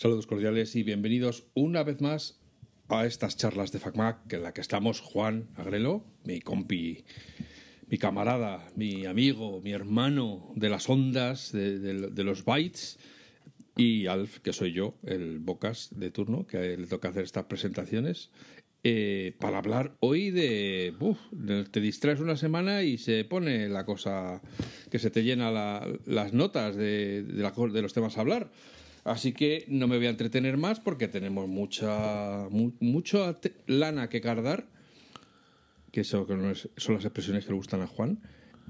Saludos cordiales y bienvenidos una vez más a estas charlas de FacMac en la que estamos Juan Agrelo, mi compi, mi camarada, mi amigo, mi hermano de las ondas, de, de- los bytes, y Alf, que soy yo, el Bocas de turno, que le toca hacer estas presentaciones, eh, para hablar hoy de... uf, te distraes una semana y se pone la cosa que se te llena la- las notas de, de la de los temas a hablar. Así que no me voy a entretener más porque tenemos mucha lana que cardar, que eso que no es- son las expresiones que le gustan a Juan.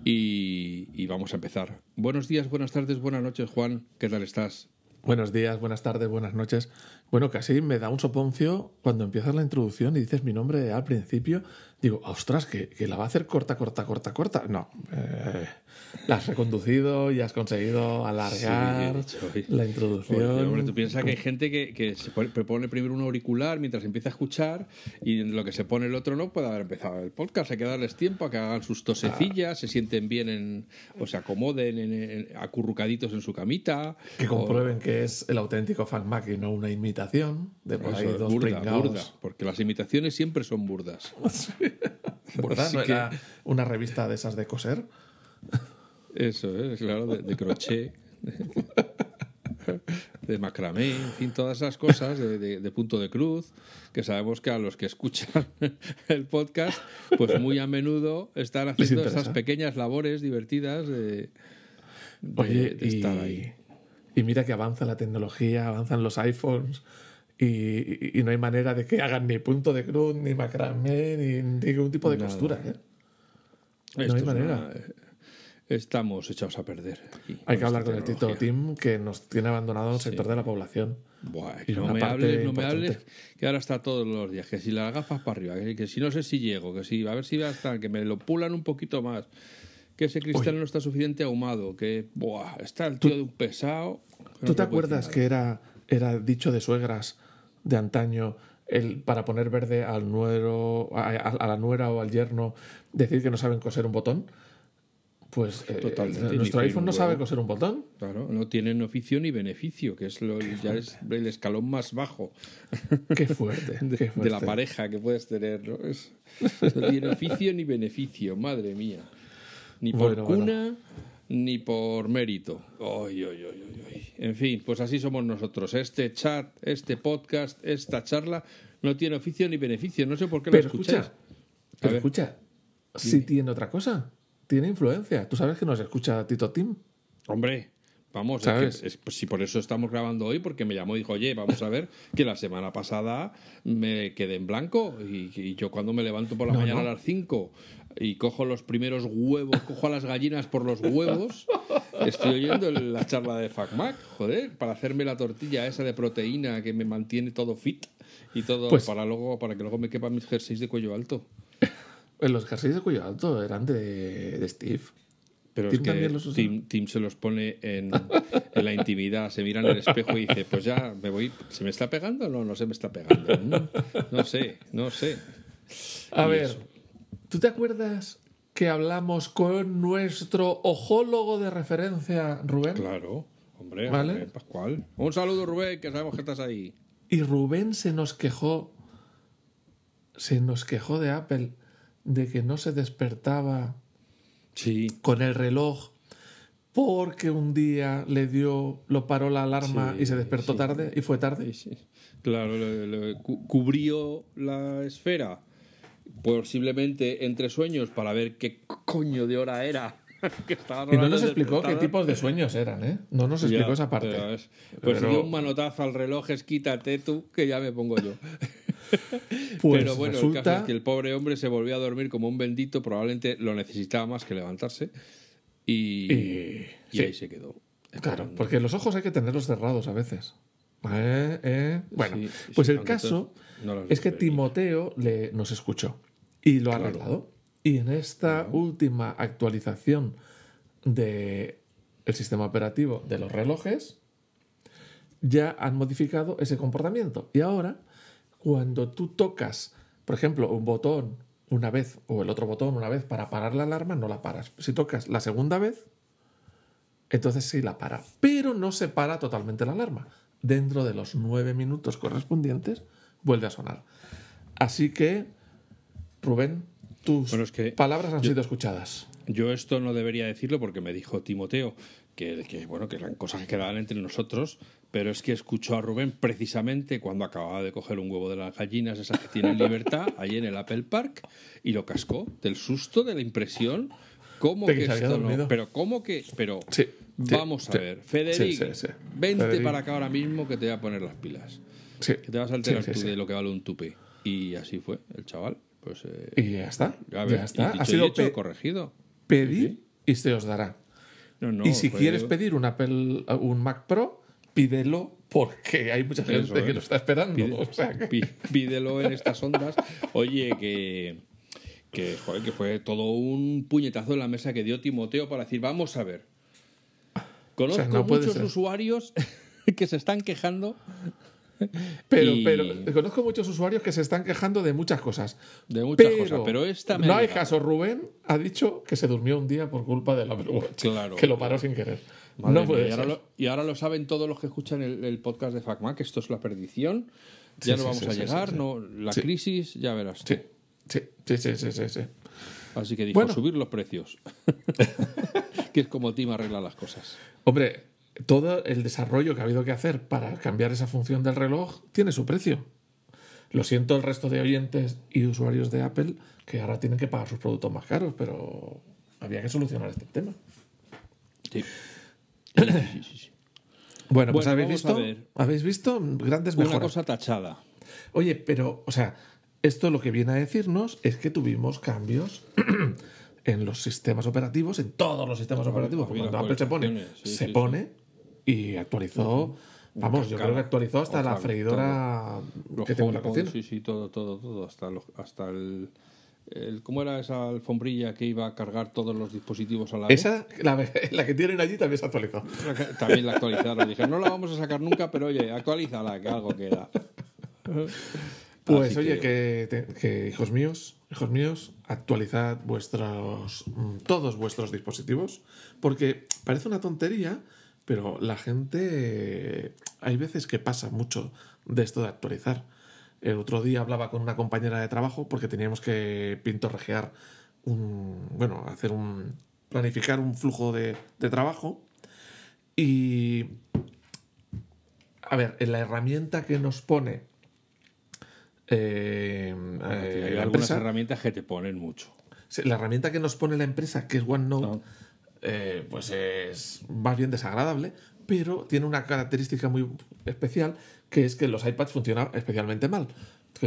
Y, y vamos a empezar. Buenos días, buenas tardes, buenas noches, Juan. ¿Qué tal estás? Buenos días, buenas tardes, buenas noches. Bueno, casi me da un soponcio cuando empiezas la introducción y dices mi nombre al principio. Digo, ostras, que, que la va a hacer corta, corta, corta, corta. No, eh, la has reconducido y has conseguido alargar Sí, la Oye, introducción. hombre, tú piensas que hay gente que, que se pone, primero un auricular mientras empieza a escuchar y en lo que se pone el otro no puede haber empezado el podcast. Hay que darles tiempo a que hagan sus tosecillas, se sienten bien en, o se acomoden en- en- acurrucaditos en su camita. Que o- comprueben que es el auténtico FanMac y no una imitación de por ahí dos burda, burda, porque las imitaciones siempre son burdas. ¿Verdad? Así ¿No que- era una revista de esas de coser? Eso es, claro, de, de crochet, de, de macramé, en fin, todas esas cosas de, punto de cruz, que sabemos que a los que escuchan el podcast, pues muy a menudo están haciendo esas pequeñas labores divertidas de, Oye, y, estar ahí. Y mira que avanza la tecnología, avanzan los iPhones y, y- y no hay manera de que hagan ni punto de cruz, ni macramé, ni ningún tipo de Nada. costura. ¿eh? Esto hay es manera. una- estamos echados a perder. aquí, Hay que hablar con el Tito. Tim que nos tiene abandonado un sector de la población. Buah, Y no me hables, no me hables, que ahora está todos los días, que si las gafas para arriba, que, que si no sé si llego, que si a ver si va a estar, que me lo pulan un poquito más, que ese cristal no está suficiente ahumado, que buah, está el tío de un pesado. ¿Tú te acuerdas que era, era dicho de suegras de antaño el para poner verde al nuero, a, la nuera o al yerno decir que no saben coser un botón? Pues eh, el- ni nuestro iPhone no sabe coser un botón. Claro, no tienen oficio ni beneficio, que es lo, ya es el escalón más bajo Qué fuerte. de, qué de la pareja que puedes tener. ¿no? Es- no tiene oficio ni beneficio, madre mía. Ni por Bueno, bueno. Ni por mérito. Ay, ay, ay. En fin, pues así somos nosotros. Este chat, este podcast, esta charla no tiene oficio ni beneficio. No sé por qué lo Pero escucháis. escucha, pero ver. escucha, sí tiene otra cosa. Tiene influencia. Tú sabes que nos escucha Tito Tim. Hombre, vamos, es que- es- pues si por eso estamos grabando hoy, porque me llamó y dijo, oye, vamos a ver que la semana pasada me quedé en blanco y, y yo cuando me levanto por la No, mañana no. a las 5 y cojo los primeros huevos, cojo a las gallinas por los huevos, estoy oyendo la charla de FacMac, joder, para hacerme la tortilla esa de proteína que me mantiene todo fit y todo Pues- para luego para que luego me quepan mis jerseys de cuello alto. Eh, Los jerseys de cuello alto eran de, de Steve. Pero Tim es que también los usa. Tim, Tim se los pone en, en la intimidad, se mira en el espejo y dice, pues ya me voy, ¿se me está pegando o no? No se me está pegando. Mm, No sé, no sé. A Y ver, eso. ¿Tú te acuerdas que hablamos con nuestro ojólogo de referencia, Rubén? Claro, hombre, Vale. Rubén Pascual. Un saludo, Rubén, que sabemos que estás ahí. Y Rubén se nos quejó, se nos quejó de Apple de que no se despertaba Sí, con el reloj porque un día le dio, lo paró la alarma Sí, y se despertó sí. tarde y fue tarde. sí, sí. Claro, cubrió la esfera posiblemente entre sueños para ver qué coño de hora era. que Y no nos explicó qué tipos de sueños eran, ¿eh? No nos explicó Ya, esa parte. pues Pero- dio un manotazo al reloj, es quítate tú, que ya me pongo yo. Pues pero bueno, el resulta- caso es que el pobre hombre se volvió a dormir como un bendito, probablemente lo necesitaba más que levantarse. Y, Y- y sí. ahí se quedó. Claro, porque los ojos hay que tenerlos cerrados a veces. Eh, eh. Bueno, Sí, pues sí, el caso no es que. Timoteo le, nos escuchó y lo ha arreglado. Y en esta última actualización del sistema operativo de los relojes, ya han modificado ese comportamiento. Y ahora, cuando tú tocas, por ejemplo, un botón una vez o el otro botón una vez para parar la alarma, no la paras. Si tocas la segunda vez, entonces sí la para. Pero no se para totalmente la alarma. dentro de los nueve minutos correspondientes, vuelve a sonar. Así que, Rubén, tus Bueno, es que palabras han sido escuchadas. Yo esto no debería decirlo porque me dijo Timoteo que, que, bueno que eran cosas que quedaban entre nosotros, pero es que escuchó a Rubén precisamente cuando acababa de coger un huevo de las gallinas esas que tienen libertad allí en el Apple Park y lo cascó del susto de la impresión. Cómo que esto no pero cómo que pero Sí, sí, vamos a sí. ver Federico vente Federico. para acá ahora mismo que te voy a poner las pilas. Que te vas a alterar tú de lo que vale un tupe y así fue el chaval pues eh, Y ya está. ya está. Ha sido hecho, pe- corregido pedir y se os dará. No, no, y si pues quieres yo- pedir un Apple, un Mac Pro, pídelo porque hay mucha gente Eso que lo está esperando. Pide- o sea que- Pí- Pídelo en estas ondas. Oye, que, que, joder, que fue todo un puñetazo en la mesa que dio Timoteo para decir, vamos a ver. Conozco O sea, no puede muchos usuarios que se están quejando Pero, Y- pero conozco muchos usuarios que se están quejando de muchas cosas. de muchas pero, cosas, pero esta me no ha hay caso. Rubén ha dicho que se durmió un día por culpa del Apple Watch. Claro. que lo paró sin querer. Madre no mía, puede y, ahora ser. lo, y ahora lo saben todos los que escuchan el, el podcast de FacMac, esto es la perdición. Ya Sí, no vamos sí, a sí, llegar, no la crisis, ya verás. tú. Sí, sí, sí, sí, sí, sí, sí. Así que dijo, Bueno. subir los precios. que es como Tim arregla las cosas. Hombre, todo el desarrollo que ha habido que hacer para cambiar esa función del reloj tiene su precio. Lo siento el resto de oyentes y usuarios de Apple que ahora tienen que pagar sus productos más caros, pero había que solucionar este tema. Sí. Sí, sí, sí. Bueno, pues habéis visto, habéis visto grandes Una mejoras. cosa tachada. Oye, pero, o sea, esto lo que viene a decirnos es que tuvimos cambios en los sistemas operativos, en todos los sistemas operativos. Cuando Apple se pone, se pone y actualizó. Vamos, yo creo que actualizó hasta la freidora Los que tengo en la cocina. Sí, sí, todo, todo, todo. Hasta, los- hasta el, el- ¿Cómo era esa alfombrilla que iba a cargar todos los dispositivos a la vez? Esa, la, la que tienen allí también se actualizó. También la actualizaron. Dije, no la vamos a sacar nunca, pero oye, actualízala, que algo queda. Pues Así oye, que, te- que, hijos míos, hijos míos, actualizad vuestros mm, todos vuestros dispositivos, porque parece una tontería, pero la gente eh, hay veces que pasa mucho de esto de actualizar. El otro día hablaba con una compañera de trabajo porque teníamos que pintorrejear un, bueno, hacer un planificar un flujo de, de trabajo y a ver, en la herramienta que nos pone eh, eh, Hay la algunas empresa, herramientas que te ponen mucho. La herramienta que nos pone la empresa, que es OneNote, Ah. Eh, pues es más bien desagradable, pero tiene una característica muy especial, que es que los iPads funcionan especialmente mal.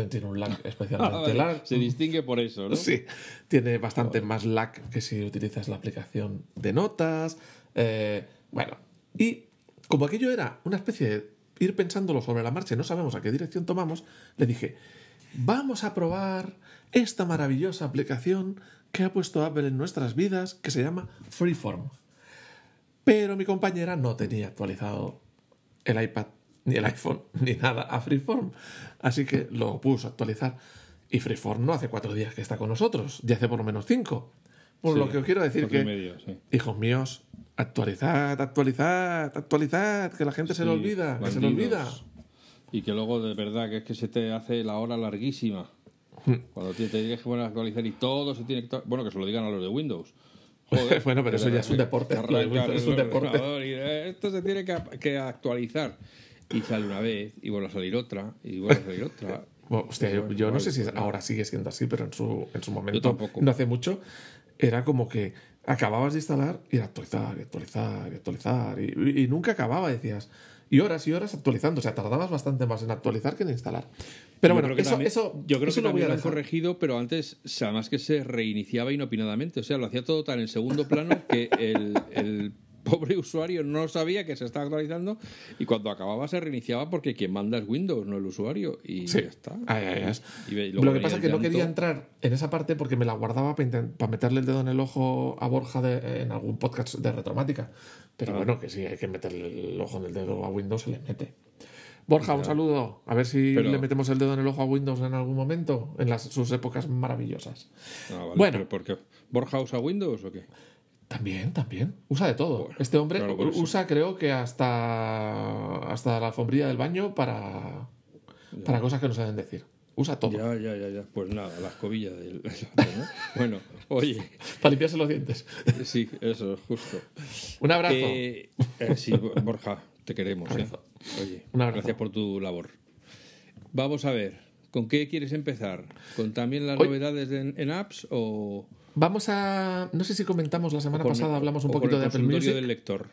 Tiene un lag especialmente Ah, Vale, largo. Se distingue por eso, ¿no? Sí, tiene bastante más lag que si utilizas la aplicación de notas. eh, bueno, y como aquello era una especie de ir pensándolo sobre la marcha y no sabemos a qué dirección tomamos, le dije, vamos a probar esta maravillosa aplicación que ha puesto Apple en nuestras vidas, que se llama Freeform. Pero mi compañera no tenía actualizado el iPad, ni el iPhone, ni nada a Freeform. Así que lo puso a actualizar. Y Freeform no hace cuatro días que está con nosotros, ya hace por lo menos cinco. Por Sí, lo que os quiero decir que, medio, sí. hijos míos, actualizad, actualizad, actualizad, que la gente se le olvida, que se le olvida. Y que luego de verdad que es que se te hace la hora larguísima. Hmm. Cuando te, te tienes que a actualizar y todo se tiene que... Bueno, que se lo digan a los de Windows. Joder, Bueno, pero eso ya es un deporte, es un deporte. y, esto se tiene que, que actualizar. Y sale una vez, y vuelve a salir otra, y vuelve a salir otra. Bueno, hostia, yo, yo no sé si ahora sigue siendo así, pero en su, en su momento, tampoco. no hace mucho, era como que acababas de instalar y era actualizar, y actualizar, y actualizar, y- y nunca acababa, decías. Y horas y horas actualizando, o sea, tardabas bastante más en actualizar que en instalar. Pero Yo bueno, creo que eso, también- eso, yo creo eso que lo voy a lo han corregido, pero antes, o sea, además que se reiniciaba inopinadamente. O sea, lo hacía todo tan en segundo plano que el, el pobre usuario no sabía que se estaba actualizando y cuando acababa se reiniciaba porque quien manda es Windows, no el usuario. Y Sí. ya está. Y y luego Lo que pasa es que no quería entrar en esa parte porque me la guardaba para, meterle el dedo en el ojo a Borja de- en algún podcast de retromática. Pero Ah. bueno, que si hay que meterle el ojo en el dedo a Windows, se le mete. Borja, un saludo. A ver si Pero- le metemos el dedo en el ojo a Windows en algún momento, en las, sus épocas maravillosas. Ah, vale, Bueno. pero ¿por qué? ¿Borja usa Windows o qué? También, también. Usa de todo. Bueno, este hombre claro, usa, creo que hasta, hasta la alfombrilla del baño para, para cosas que no saben decir. Usa todo. Ya, ya, ya, ya. Pues nada, la escobilla del. ¿no? Bueno, oye, Para limpiarse los dientes. sí, eso, justo. Un abrazo. Eh, eh, sí, Borja, te queremos. ¿eh? Abrazo. Oye, Un abrazo. gracias por tu labor. Vamos a ver, ¿con qué quieres empezar? ¿Con también las Hoy- novedades de- en, apps o.? Vamos a. No sé si comentamos la semana con- pasada, hablamos un poquito de Apple Music. del lector.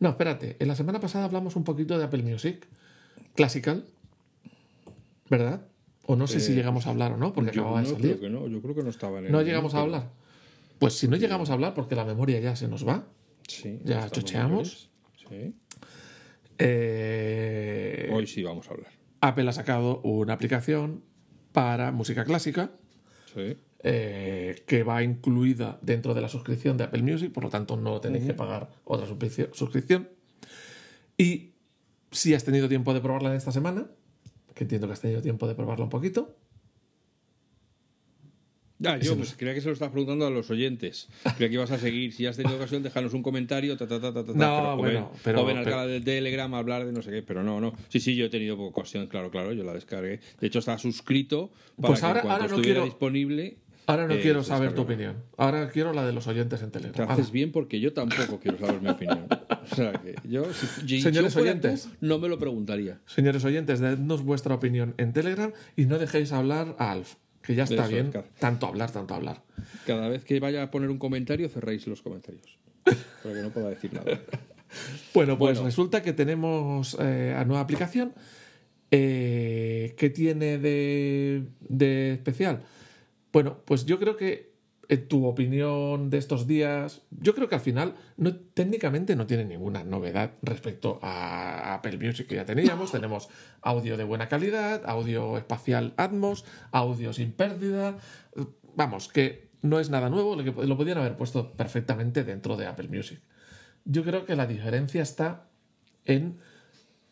No, espérate. En la semana pasada hablamos un poquito de Apple Music. Classical. ¿Verdad? O no sé si Eh, llegamos a hablar o no, porque Yo acababa de no, salir. creo que no, yo creo que no estaba en el. No llegamos a hablar. Pues si no llegamos a hablar, porque la memoria ya se nos va. Sí, Ya chocheamos. mayores. eh, Sí. Hoy sí vamos a hablar. Apple ha sacado una aplicación para música clásica Sí. Eh, que va incluida dentro de la suscripción de Apple Music, por lo tanto no tenéis que pagar otra suscripción-. Y si has tenido tiempo de probarla en esta semana, que entiendo que has tenido tiempo de probarla un poquito, Ah, yo pues, es. creía que se lo estás preguntando a los oyentes. Creía que ibas a seguir. Si has tenido ocasión, déjanos un comentario. Ta, ta, ta, ta, ta, ta, No, pero, bueno, ven, pero- o ven al canal del Telegram a hablar de no sé qué. Pero no, no. Sí, sí, yo he tenido ocasión, claro, claro. Yo la descargué. De hecho, está suscrito para Pues que ahora- ahora no estuviera quiero- disponible. Ahora no eh, quiero se saber tu opinión. Ahora quiero la de los oyentes en Te Telegram. haces bien porque yo tampoco quiero saber mi opinión. O sea que yo, si, Señores yo oyentes. tú, no me lo preguntaría. Señores oyentes, dadnos vuestra opinión en Telegram y no dejéis hablar a Alf, que ya está Eso, bien. claro. Tanto hablar, tanto hablar. Cada vez que vaya a poner un comentario, cerréis los comentarios. Para que no pueda decir nada. Bueno, pues Bueno. resulta que tenemos eh, a nueva aplicación. Eh, ¿Qué tiene de, de especial? Bueno, pues yo creo que en tu opinión de estos días, yo creo que al final no, técnicamente no tiene ninguna novedad respecto a Apple Music que ya teníamos. Tenemos audio de buena calidad, audio espacial Atmos, audio sin pérdida. Vamos, que no es nada nuevo, lo, que, lo podían haber puesto perfectamente dentro de Apple Music. Yo creo que la diferencia está en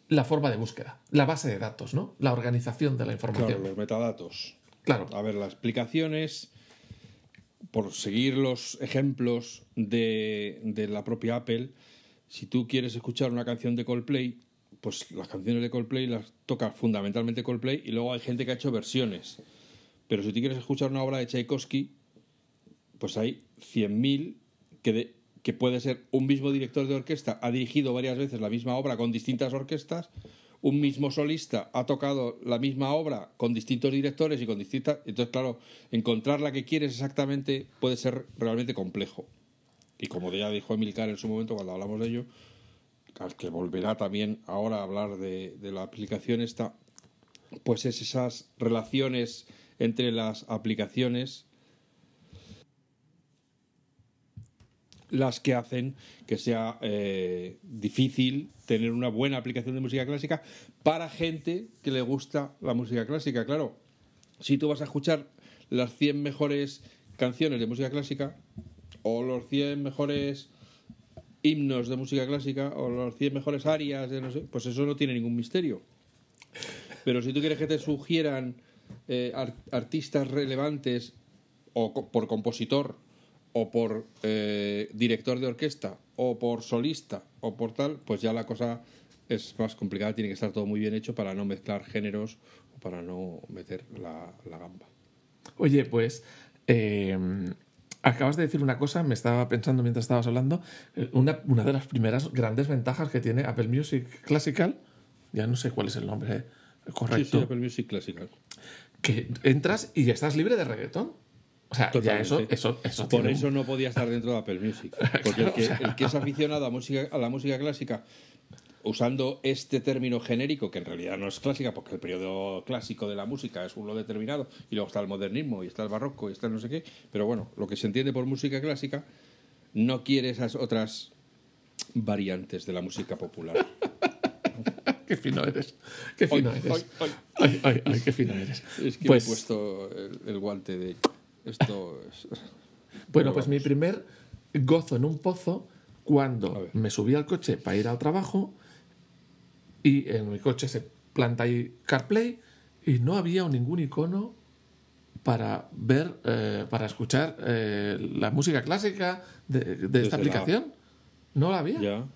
la forma de búsqueda, la base de datos, ¿no? La organización de la Claro, información. los metadatos. Claro, A ver, las explicaciones, por seguir los ejemplos de, de la propia Apple, si tú quieres escuchar una canción de Coldplay, pues las canciones de Coldplay las toca fundamentalmente Coldplay y luego hay gente que ha hecho versiones. Pero si tú quieres escuchar una obra de Tchaikovsky, pues hay 100.000 que, que puede ser un mismo director de orquesta, ha dirigido varias veces la misma obra con distintas orquestas, un mismo solista ha tocado la misma obra con distintos directores y con distintas... Entonces, claro, encontrar la que quieres exactamente puede ser realmente complejo. Y como ya dijo Emilcar en su momento cuando hablamos de ello, al que volverá también ahora a hablar de, de la aplicación esta, pues es esas relaciones entre las aplicaciones las que hacen que sea eh, difícil tener una buena aplicación de música clásica para gente que le gusta la música clásica. Claro, si tú vas a escuchar las 100 mejores canciones de música clásica o los 100 mejores himnos de música clásica o los 100 mejores arias de no sé, pues eso no tiene ningún misterio. Pero si tú quieres que te sugieran eh, ar- artistas relevantes o por compositor o por eh, director de orquesta o por solista o por tal, pues ya la cosa es más complicada, tiene que estar todo muy bien hecho para no mezclar géneros o para no meter la, la gamba. Oye, pues eh, acabas de decir una cosa, me estaba pensando mientras estabas hablando, eh, una, una de las primeras grandes ventajas que tiene Apple Music Classical, ya no sé cuál es el nombre eh, Sí, correcto, sí, Apple Music Classical. que entras y ya estás libre de reggaetón. O sea, ya eso, eso, eso Por tiene eso no podía estar dentro de Apple Music. Porque el, que, el que es aficionado a, música, a la música clásica, usando este término genérico, que en realidad no es clásica, porque el periodo clásico de la música es uno determinado, y luego está el modernismo, y está el barroco, y está el no sé qué, pero bueno, lo que se entiende por música clásica no quiere esas otras variantes de la música popular. Qué fino eres. Qué fino eres. ay, Ay, ay, ay, qué fino eres. Es que Pues- me he puesto el, el guante de... Esto es... Bueno, pues mi primer gozo en un pozo cuando me subí al coche para ir al trabajo y en mi coche se planta ahí CarPlay y no había ningún icono para ver, eh, para escuchar eh, la música clásica de, esta la aplicación. No la había. Ya.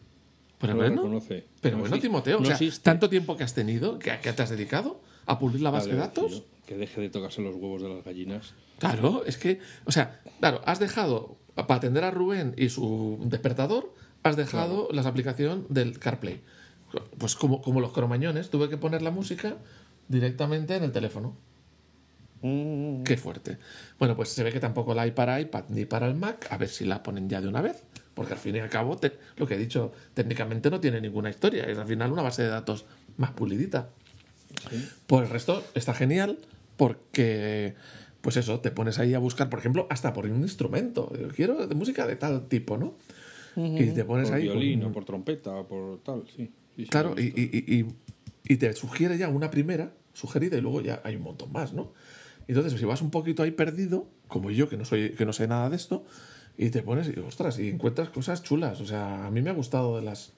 Pero no bueno, pero No bueno, existe. Timoteo, o sea, tanto tiempo que has tenido, que, que te has dedicado a pulir la base Vale, de datos. que deje de tocarse los huevos de las gallinas. Claro, es que, o sea, claro, has dejado para atender a Rubén y su despertador, has dejado la aplicación del CarPlay. Pues como, como los cromañones, tuve que poner la música directamente en el teléfono. Mm. Qué fuerte. Bueno, pues se ve que tampoco la hay para iPad ni para el Mac. A ver si la ponen ya de una vez. Porque al fin y al cabo, te- lo que he dicho, técnicamente no tiene ninguna historia. Es al final una base de datos más pulidita. Por el resto está genial porque, pues eso, te pones ahí a buscar, por ejemplo, hasta por un instrumento. Yo Quiero de música de tal tipo, ¿no? Y te pones Por ahí. violín con- o por trompeta o por tal, sí. Claro, y- y te sugiere ya una primera sugerida y luego ya hay un montón más, ¿no? Entonces, si vas un poquito ahí perdido, como yo, que no, soy, que no sé nada de esto, y te pones y, ostras, y encuentras cosas chulas. O sea, a mí me ha gustado de las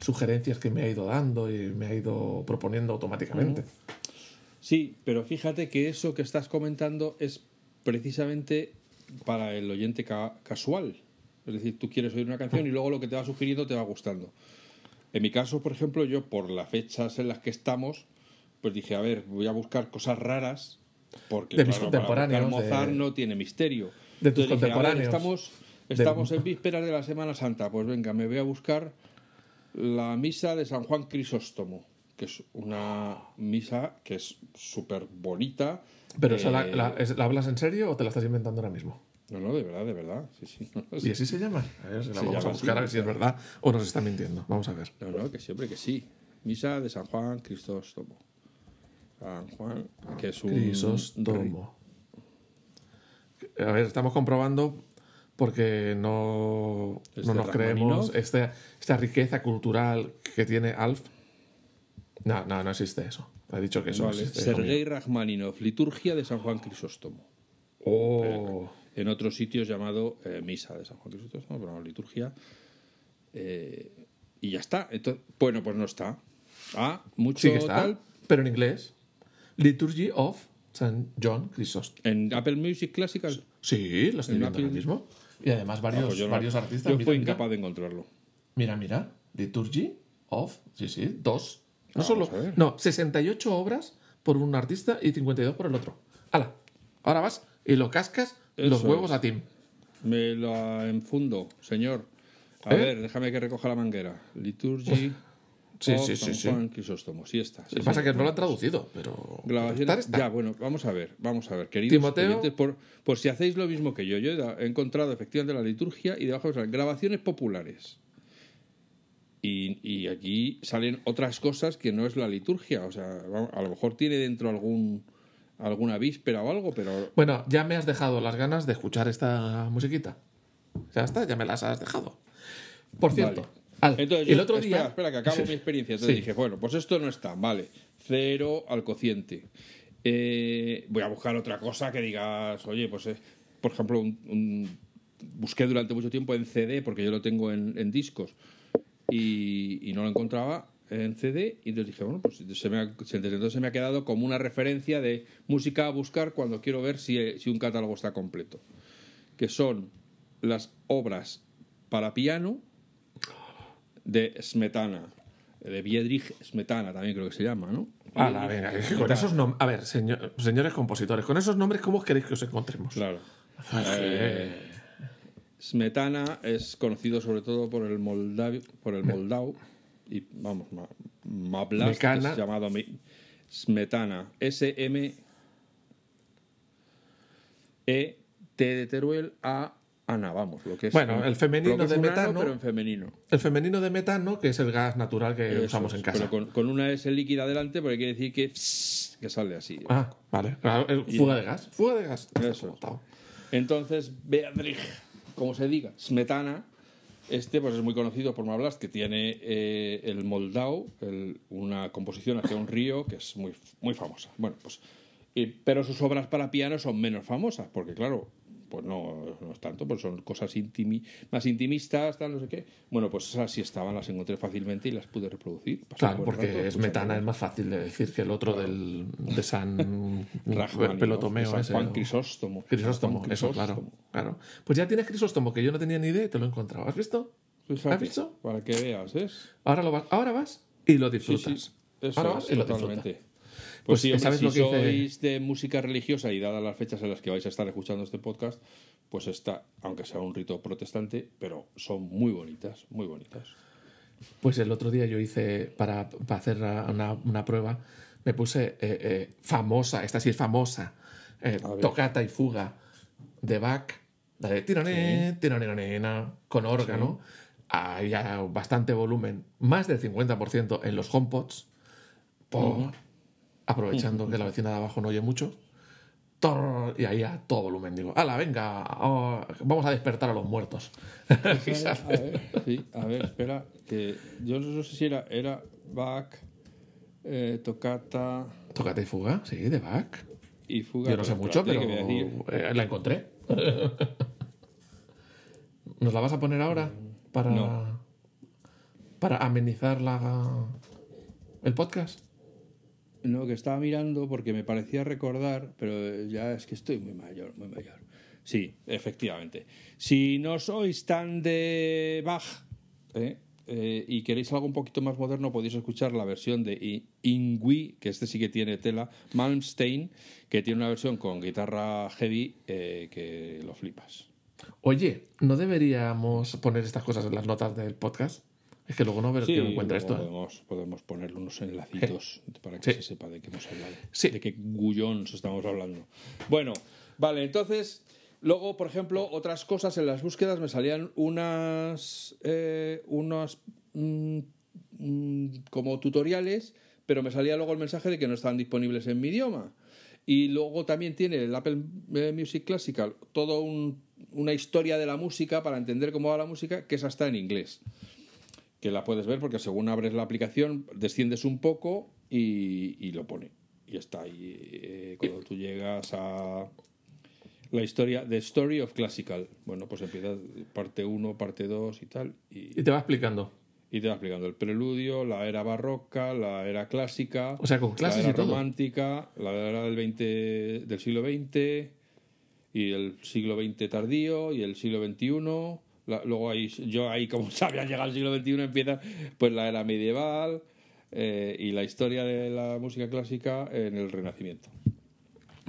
sugerencias que me ha ido dando y me ha ido proponiendo automáticamente. Sí, pero fíjate que eso que estás comentando es precisamente para el oyente ca- casual. Es decir, tú quieres oír una canción y luego lo que te va sugiriendo te va gustando. En mi caso, por ejemplo, yo por las fechas en las que estamos, pues dije, a ver, voy a buscar cosas raras porque De mis claro, contemporáneos, Mozart de- no tiene misterio. de tus Entonces dije, a ver, contemporáneos. estamos estamos en vísperas de la Semana Santa, pues venga, me voy a buscar la misa de San Juan Crisóstomo, que es una misa que es súper bonita. Pero ¿esa la, Eh, la- es- ¿la hablas en serio o te la estás inventando ahora mismo? No, no, de verdad, de verdad. Sí, sí. No, ¿Y así se llama? A ver, la Se vamos a buscar así, a ver si es verdad o nos está mintiendo. Vamos a ver. no, no, que siempre que sí. Misa de San Juan Crisóstomo. San Juan, que es un. Crisóstomo. A ver, estamos comprobando porque no, ¿Es no de nos creemos esta, esta riqueza cultural que tiene Alf. No, no, no existe eso. Ha dicho que eso Vale, existe. Sergei. Rachmaninov, liturgia de San Juan Crisóstomo. Oh, En otros sitios llamado eh, misa de San Juan Crisóstomo, pero no, liturgia. Eh, y ya está. Entonces, bueno, pues no está. Ah, mucho sí que está, tal. pero en inglés. Liturgy of St. John Chrysostom. En Apple Music Classical. Sí, lo estoy En viendo ahora Apple- mismo. Y además varios, Ah, pues yo no- varios artistas. Yo mira, fui mira. incapaz de encontrarlo. Mira, mira. Liturgy of. Sí, sí, dos. No Ah, solo. No, 68 obras por un artista y 52 por el otro. ¡Hala! Ahora vas y lo cascas los huevos es. a Tim. Me lo enfundo, señor. A ¿Eh? ver, déjame que recoja la manguera. Liturgy. Sí, sí, sí, sí. Juan Crisóstomo. Sí está. Lo que pasa es que no lo han traducido, pero. Grabaciones- estar está. Ya, bueno, vamos a ver, vamos a ver, queridos Timoteo. por, por si hacéis lo mismo que yo, yo he encontrado efectivamente la liturgia y debajo salen grabaciones populares. Y, y aquí salen otras cosas que no es la liturgia, o sea, a lo mejor tiene dentro algún alguna víspera o algo, pero Bueno, ya me has dejado las ganas de escuchar esta musiquita. Ya está, ya me las has dejado. Por cierto, Vale. Entonces, el yo- otro espera, día. espera, que acabo mi experiencia. Entonces Sí. dije, bueno, pues esto no está, vale. Cero al cociente. Eh, voy a buscar otra cosa que digas, oye, pues, eh, por ejemplo, un- un- busqué durante mucho tiempo en CD, porque yo lo tengo en, en discos, y, y no lo encontraba en CD, y entonces dije, bueno, pues se me ha- entonces se me ha quedado como una referencia de música a buscar cuando quiero ver si, si un catálogo está completo. Que son las obras para piano de Smetana, de Biedrich Smetana también creo que se llama, ¿no? Es que con esos A ver, señor- señores compositores, con esos nombres, ¿cómo queréis que os encontremos? Claro. Ay, Eh, Smetana es conocido sobre todo por el Moldau, por el Moldau y vamos, Ma- Mablast, es llamado Smetana, S M E T de Teruel A Ana, vamos, lo que es Bueno, el femenino de un ano, metano- pero en femenino. El femenino de metano, que es el gas natural que Eso usamos en casa. Pero con, con una S líquida delante, porque quiere decir que, que sale así. Ah, vale. Fuga de gas. Fuga de gas. Eso. Entonces, Beatrix, como se diga, Smetana, este pues es muy conocido por Mablast, que tiene eh, el Moldau, el- una composición hacia un río que es muy, muy famosa. Bueno, pues, y- pero sus obras para piano son menos famosas, porque claro, pues no, no es tanto, pues son cosas intimi, más intimistas, tal, no sé qué. Bueno, pues esas sí estaban, las encontré fácilmente y las pude reproducir. Claro, porque rato es escuchando. metana, es más fácil de decir que el otro del, de San Pelotomeo. de San Juan. Crisóstomo. Crisóstomo, Juan eso, claro, claro. Pues ya tienes Crisóstomo, que yo no tenía ni idea y te lo he encontrado. ¿Has visto? Fíjate, ¿Has visto? Para que veas, ¿ves? Ahora, lo vas, ahora vas y lo disfrutas. sí, eso ahora es, vas y lo disfrutas. Pues, Pues, sí, hombre, ¿sabes si lo que dice- sois de música religiosa y dadas las fechas en las que vais a estar escuchando este podcast, pues está, aunque sea un rito protestante, pero son muy bonitas, muy bonitas. Pues el otro día yo hice, para, para hacer una, una prueba, me puse eh, eh, famosa, esta sí es famosa, eh, tocata y fuga de Bach, la de tironé, tironenonena, con órgano, hay a bastante volumen, más del 50% en los HomePods, por- aprovechando que la vecina de abajo no oye mucho. tor- Y ahí a todo volumen digo, ¡Hala, venga! oh, vamos a despertar a los muertos. A ver, sí, a ver, espera, que yo no sé si era, era Bach, eh, tocata Tócate y fuga, sí, de Bach. y fuga. Yo no sé mucho, pero eh, la encontré. ¿Nos la vas a poner ahora? Para, No. para amenizar la, el podcast. No, que estaba mirando porque me parecía recordar, pero ya es que estoy muy mayor, muy mayor. Sí, efectivamente. Si no sois tan de Bach ¿eh? Eh, y queréis algo un poquito más moderno, podéis escuchar la versión de Ingui, que este sí que tiene tela, Malmsteen, que tiene una versión con guitarra heavy eh, que lo flipas. Oye, ¿no deberíamos poner estas cosas en las notas del podcast? Es que luego no veo Sí, que me encuentra esto. ¿eh? Podemos, podemos ponerle unos enlacitos para que Sí. se sepa de qué hemos hablado. Sí. De qué gullons estamos hablando. Bueno, vale, entonces, luego, por ejemplo, otras cosas en las búsquedas me salían unas. eh, unas. mm, mm, como tutoriales, pero me salía luego el mensaje de que no estaban disponibles en mi idioma. Y luego también tiene el Apple eh, Music Classical toda una historia de la música para entender cómo va la música, que esa está en inglés que la puedes ver porque según abres la aplicación desciendes un poco y, y lo pone. Y está ahí. eh, cuando tú llegas a la historia, The Story of Classical. Bueno, pues empieza parte 1, parte 2 y tal. Y, Y te va explicando. y te va explicando el preludio, la era barroca, la era clásica, O sea, con clases la y era todo. romántica, la era del, 20, del siglo XX y el siglo XX tardío y el siglo XXI. La- luego ahí, yo ahí, como sabía llegar al siglo XXI, empieza pues la era medieval eh, y la historia de la música clásica en el Renacimiento.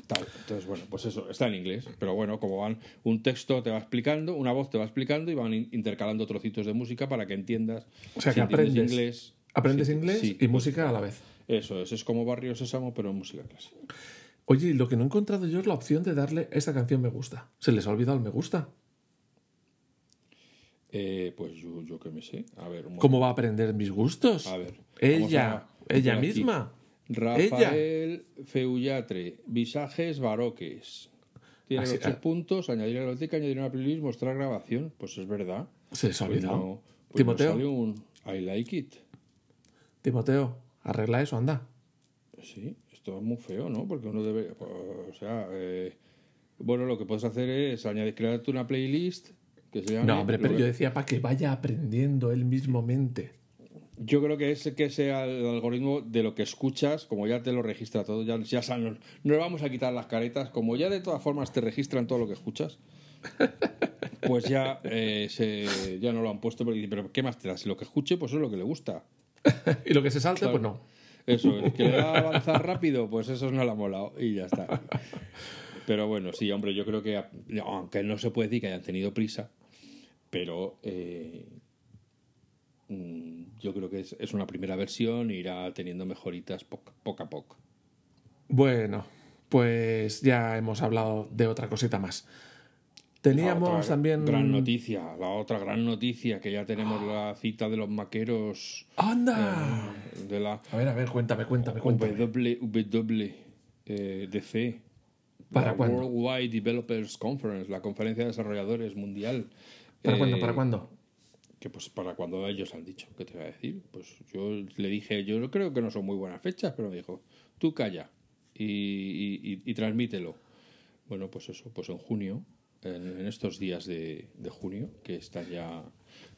Tal. Entonces, bueno, pues eso, está en inglés. Pero bueno, como van, un texto te va explicando, una voz te va explicando y van in- intercalando trocitos de música para que entiendas. O sea, si que aprendes, inglés. aprendes inglés sí. y música a la vez. Eso es, es como Barrio Sésamo, pero en música clásica. Oye, lo que no he encontrado yo es la opción de darle esta canción me gusta. Se les ha olvidado el me gusta. Eh, pues yo, yo que me sé. A ver, un ¿Cómo va a aprender mis gustos? A ver, Ella, a- ella misma. Rafael Feullatre, visajes baroques. Tiene Así- ocho ah. puntos, añadir a la biblioteca, añadir una playlist, mostrar grabación. Pues es verdad. Se les ha Pues olvidado. no, pues Timoteo. no salió un I like it. Timoteo, arregla eso, anda. Sí, esto es muy feo, ¿no? Porque uno debe. O sea, eh, bueno, lo que puedes hacer es añadir, crearte una playlist que se llame. No, hombre, pero yo decía para que vaya aprendiendo él mismamente. Yo creo que es que sea el algoritmo de lo que escuchas, como ya te lo registra todo, ya, ya sa- no, le vamos a quitar las caretas, como ya de todas formas te registran todo lo que escuchas, pues ya, eh, se, ya no lo han puesto, pero, pero ¿qué más te da? Si lo que escuche, pues es lo que le gusta. y lo que se salte, pues no. Eso, el que le da a avanzar rápido, pues eso no le ha molado y ya está. Pero bueno, sí, hombre, yo creo que, aunque no se puede decir que hayan tenido prisa, pero eh, mm, yo creo que es, es una primera versión e irá teniendo mejoritas poco, poco a poco. Bueno, pues ya hemos hablado de otra cosita más. Teníamos La otra también. Gran noticia, la otra gran noticia, que ya tenemos la cita de los maqueros ¡Anda! eh, de la A ver, a ver, cuéntame, cuéntame, cuéntame. WWDC. eh, ¿Para la cuándo? Worldwide Developers Conference, la conferencia de desarrolladores mundial. ¿Para Eh, cuándo? ¿Para cuándo? Que pues para cuando ellos han dicho, ¿qué te voy a decir? Pues yo le dije, yo creo que no son muy buenas fechas, pero me dijo, tú calla y, y- y- y transmítelo. Bueno, pues eso, pues en junio. en, en estos días de, de junio, que están ya...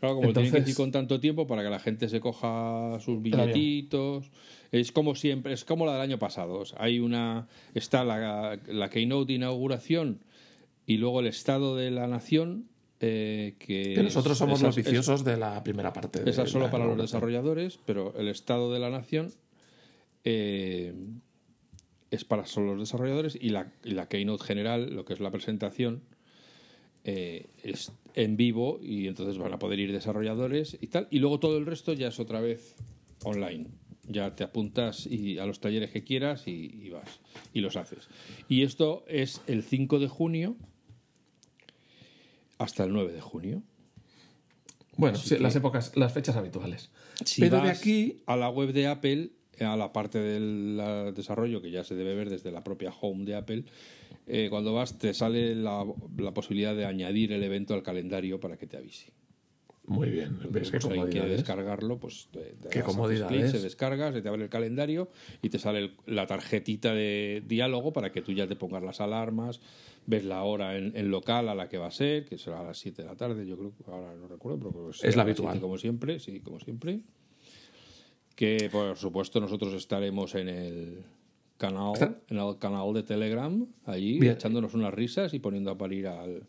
Claro, como tienen que Entonces- ir con tanto tiempo para que la gente se coja sus billetitos. Es como siempre, es como la del año pasado. O sea, hay una. Está la, la keynote de inauguración y luego el Estado de la Nación. Eh, que Que nosotros somos los es- viciosos de la primera parte. esa es solo para los desarrolladores, pero el Estado de la Nación eh, es para solo los desarrolladores y la, y la Keynote general, lo que es la presentación, eh, es en vivo y entonces van a poder ir desarrolladores y tal. Y luego todo el resto ya es otra vez online. Ya te apuntas y a los talleres que quieras y, y vas y los haces. Y esto es el 5 de junio hasta el 9 de junio. Bueno, sí, que- las épocas, las fechas habituales. Si Pero de aquí, a la web de Apple, a la parte del desarrollo que ya se debe ver desde la propia home de Apple, eh, cuando vas te sale la, la posibilidad de añadir el evento al calendario para que te avise. muy bien, ves qué Pues alguien quiere descargarlo, pues te, te Qué clics, se descarga, se te abre el calendario y te sale el- la tarjetita de diálogo para que tú ya te pongas las alarmas, ves la hora en, en local a la que va a ser, que será a las 7 de la tarde, yo creo, ahora no recuerdo, pero creo que será Es la habitual. 7 como siempre, sí, como siempre. Que por supuesto nosotros estaremos en el canal, Está- en el canal de Telegram, allí, Bien. echándonos unas risas y poniendo a parir al,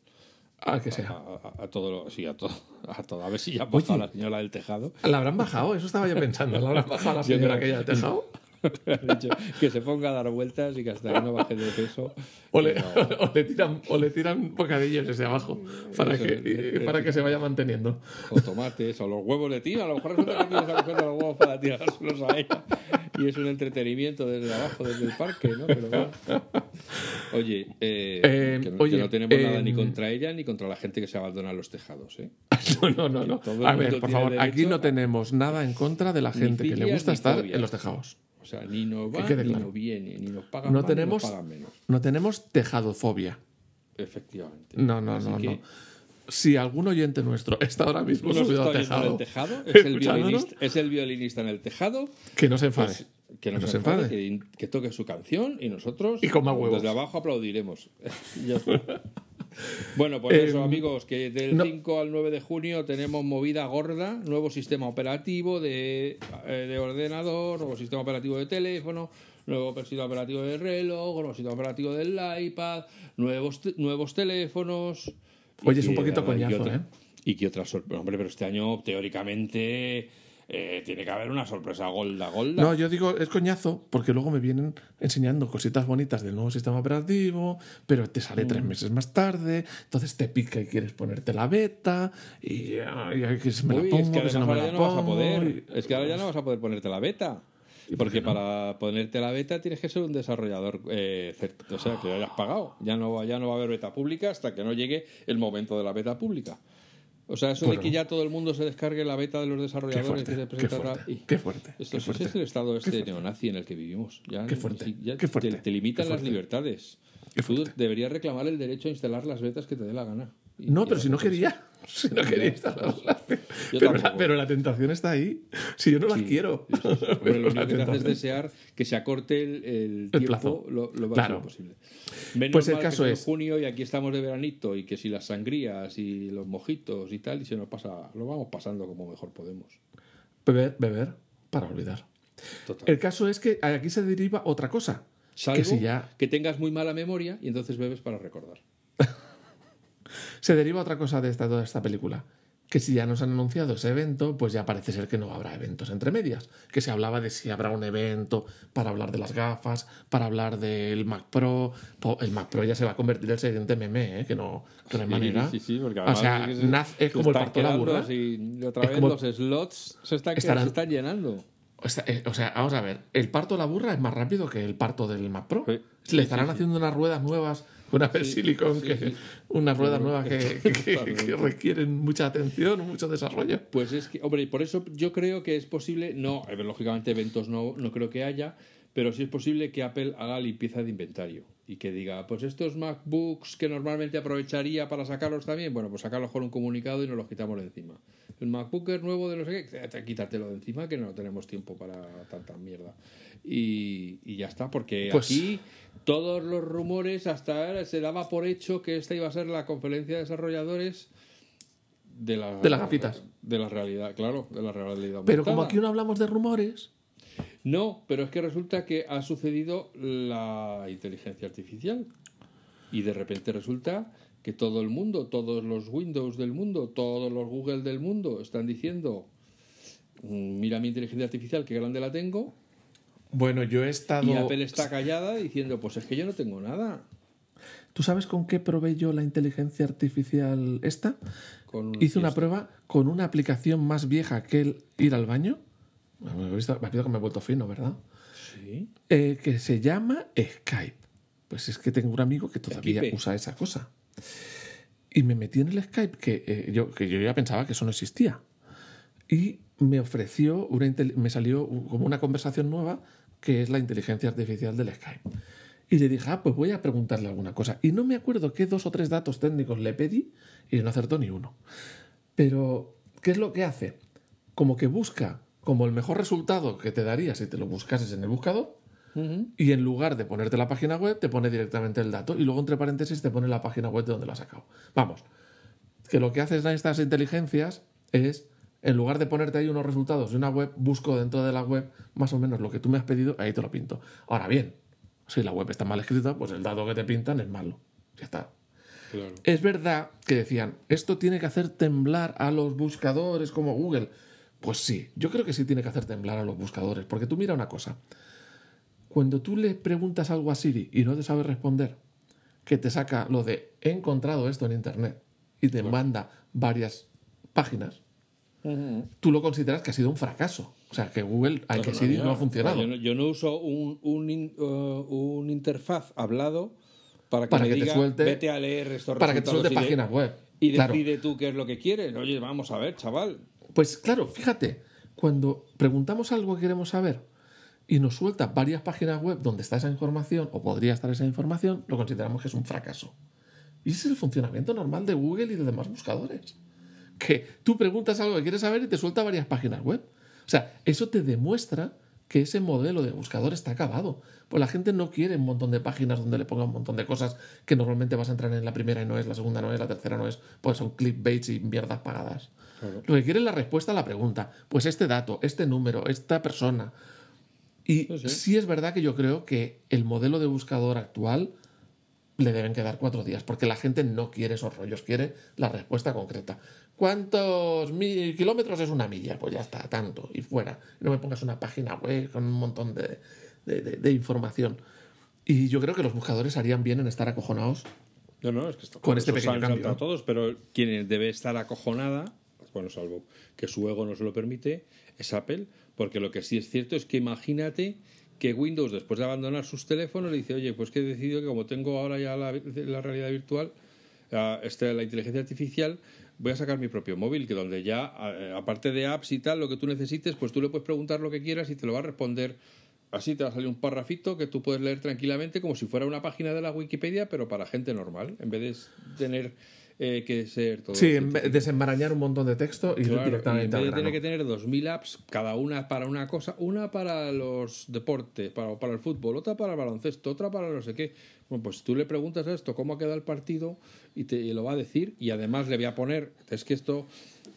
Ah, que sea. a- a todo, lo- sí, a todo, a todo. A ver si ya ha bajado la señora del tejado. ¿La habrán bajado? Eso estaba yo pensando. ¿La habrán bajado la señora aquella de tejado? Dicho que se ponga a dar vueltas y que hasta que no baje de peso. O le, pero- o le tiran, o le tiran bocadillos desde abajo para Eso, que, le- para que se vaya manteniendo. o tomates, o los huevos de tira. A lo mejor resulta que tienes a coger los huevos para tirárselos a ella. Y es un entretenimiento desde abajo, desde el parque, ¿no? Pero bueno. Oye, eh, Eh, que, no, oye, que no tenemos nada ni em, contra ella ni contra la gente que se abandona los tejados, ¿eh? No, no, no. no. A ver, por favor, aquí no tenemos nada en contra de la gente que le gusta estar en los tejados. O sea, ni nos va, quede ni claro. nos viene, ni nos pagan No más, tenemos- ni nos pagan menos. No tenemos tejadofobia. Efectivamente. No, no, Así no, que- no. Si algún oyente nuestro está ahora mismo se subido al tejado, el tejado, es el, violinista, es el violinista en el tejado, que no se enfade. pues, que no Que no se enfade, enfade. que, que toque su canción y nosotros Y coma huevos. desde abajo aplaudiremos. Ya está. Bueno, pues Eh, eso, amigos, que del no. 5 al 9 de junio tenemos movida gorda, nuevo sistema operativo de, eh, de ordenador, nuevo sistema operativo de teléfono, nuevo sistema operativo de reloj, nuevo sistema operativo del iPad, nuevos, nuevos teléfonos. Oye, es un poquito coñazo, ¿eh? Y que otra sorpresa. Hombre, pero este año, teóricamente, eh, tiene que haber una sorpresa golda, golda. No, yo digo, es coñazo, porque luego me vienen enseñando cositas bonitas del nuevo sistema operativo, pero te sale Mm. tres meses más tarde, entonces te pica y quieres ponerte la beta, y, ay, que si me Uy, la pongo, es que que además no me ahora la ya no vas a pongo, poder. y- Es que ahora ya no vas a poder ponerte la beta. Porque para ponerte la beta tienes que ser un desarrollador, eh, o sea, que hayas pagado. Ya no, ya no va a haber beta pública hasta que no llegue el momento de la beta pública. O sea, eso Bueno. de que ya todo el mundo se descargue la beta de los Qué desarrolladores y se qué presenta la- fuerte, y- qué fuerte, Esto qué fuerte. es el estado este neonazi en el que vivimos. Ya, Qué fuerte, sí, ya qué fuerte, Te, te limitan qué las libertades. Qué Tú deberías reclamar el derecho a instalar las betas que te dé la gana. No, pero si no quería. Si no quería instalarlas. Pero la, pero la tentación está ahí. Si yo no la Sí, quiero. Hombre, Pero lo único que te hace es desear que se acorte el, el tiempo plazo. lo, lo máximo Claro. posible. Menos Pues el mal caso que es- junio y aquí estamos de veranito y que si las sangrías y los mojitos y tal y se nos pasa, lo vamos pasando como mejor podemos. Beber, beber, para olvidar. Total. El caso es que aquí se deriva otra cosa. Salvo que si ya que tengas muy mala memoria y entonces bebes para recordar. Se deriva otra cosa de esta, toda esta película. Que si ya nos han anunciado ese evento, pues ya parece ser que no habrá eventos entre medias. Que se hablaba de si habrá un evento para hablar de las gafas, para hablar del Mac Pro. El Mac Pro ya se va a convertir en el siguiente meme, ¿eh? que, no, que no hay manera. Sí, sí, porque o sea, es, que se- naz- es se como el parto de la burra. y otra vez como- los slots se están, Estarán- se están llenando. O sea, eh, o sea, vamos a ver, el parto de la burra es más rápido que el parto del Mac Pro. Sí, Le estarán haciendo unas ruedas nuevas, unas de Sí, silicon, sí, que, sí. unas ruedas nuevas que, que- que Totalmente. requieren mucha atención, mucho desarrollo. Pues es que, hombre, por eso yo creo que es posible, no, lógicamente eventos no, no creo que haya, pero sí es posible que Apple haga limpieza de inventario y que diga, pues estos MacBooks que normalmente aprovecharía para sacarlos también, bueno, pues sacarlos con un comunicado y nos los quitamos de encima. El MacBook es nuevo de no sé qué, quítatelo de encima que no tenemos tiempo para tanta mierda. Y, y ya está, porque Pues- aquí todos los rumores hasta ahora se daba por hecho que esta iba a ser la conferencia de desarrolladores de la, De las gafitas. De la realidad, claro, de la realidad. Pero como aquí no hablamos de rumores, No, pero es que resulta que ha sucedido la inteligencia artificial. Y de repente resulta que todo el mundo, todos los Windows del mundo, todos los Google del mundo están diciendo, "Mm, mira mi inteligencia artificial, qué grande la tengo. Bueno, yo he estado... Y Apple está callada diciendo, pues es que yo no tengo nada. ¿Tú sabes con qué probé yo la inteligencia artificial esta? Con Hice una prueba con una aplicación más vieja que el ir al baño. Me he visto, me ha visto que me he vuelto fino, ¿verdad? Sí. Eh, que se llama Skype. Pues es que tengo un amigo que todavía usa esa cosa. Y me metí en el Skype, que, eh, yo, que yo ya pensaba que eso no existía. Y me ofreció, una, me salió como una conversación nueva, que es la inteligencia artificial del Skype. Y le dije, ah, pues voy a preguntarle alguna cosa. Y no me acuerdo qué dos o tres datos técnicos le pedí y no acertó ni uno. Pero, ¿qué es lo que hace? Como que busca como el mejor resultado que te daría si te lo buscases en el buscador, y en lugar de ponerte la página web, te pone directamente el dato y luego entre paréntesis te pone la página web de donde lo has sacado. Vamos, que lo que hacen estas inteligencias es, en lugar de ponerte ahí unos resultados de una web, busco dentro de la web más o menos lo que tú me has pedido, ahí te lo pinto. Ahora bien, si la web está mal escrita, pues el dato que te pintan es malo. Ya está. Claro. Es verdad que decían, esto tiene que hacer temblar a los buscadores como Google. Pues sí, yo creo que sí tiene que hacer temblar a los buscadores, porque tú mira una cosa. Cuando tú le preguntas algo a Siri y no te sabe responder, que te saca lo de he encontrado esto en internet y te manda varias páginas, Tú lo consideras que ha sido un fracaso. O sea, que Google, hay que Siri no ha funcionado. Yo no, yo no uso un, uh, un interfaz hablado para que Para me que te suelte- vete a leer estos Para que te suelte páginas web. Y Claro. decide tú qué es lo que quieres. Oye, vamos a ver, chaval. Pues claro, fíjate, cuando preguntamos algo que queremos saber y nos suelta varias páginas web donde está esa información o podría estar esa información, lo consideramos que es un fracaso. Y ese es el funcionamiento normal de Google y de demás buscadores. Que tú preguntas algo que quieres saber y te suelta varias páginas web. O sea, eso te demuestra que ese modelo de buscador está acabado. Pues la gente no quiere un montón de páginas donde le ponga un montón de cosas que normalmente vas a entrar en la primera y no es, la segunda no es, la tercera no es, pues son clickbaits y mierdas pagadas. Lo que quiere es la respuesta a la pregunta. Pues este dato, este número, esta persona. Y sí. sí es verdad que yo creo que el modelo de buscador actual le deben quedar cuatro días, porque la gente no quiere esos rollos, quiere la respuesta concreta. ¿Cuántos mil kilómetros es una milla? Pues ya está, tanto, y fuera. No me pongas una página web con un montón de, de- de- de información. Y yo creo que los buscadores harían bien en estar acojonados. No, no, es que esto, Con este pequeño cambio, ¿no? todos, pero quien debe estar acojonada, bueno, salvo que su ego no se lo permite, es Apple, porque lo que sí es cierto es que imagínate que Windows, después de abandonar sus teléfonos, le dice, oye, pues que he decidido que como tengo ahora ya la, la realidad virtual, ah, este, la inteligencia artificial, voy a sacar mi propio móvil, que donde ya, ah, aparte de apps y tal, lo que tú necesites, pues tú le puedes preguntar lo que quieras y te lo va a responder. Así te va a salir un parrafito que tú puedes leer tranquilamente como si fuera una página de la Wikipedia, pero para gente normal, en vez de tener eh, que ser todo. Sí, en desenmarañar un montón de texto y Claro, y en directamente vez de grano. tener que tener 2.000 apps, cada una para una cosa, una para los deportes, para, para el fútbol, otra para el baloncesto, otra para no sé qué. Bueno, pues tú le preguntas a esto cómo ha quedado el partido y te y lo va a decir y además le voy a poner, es que esto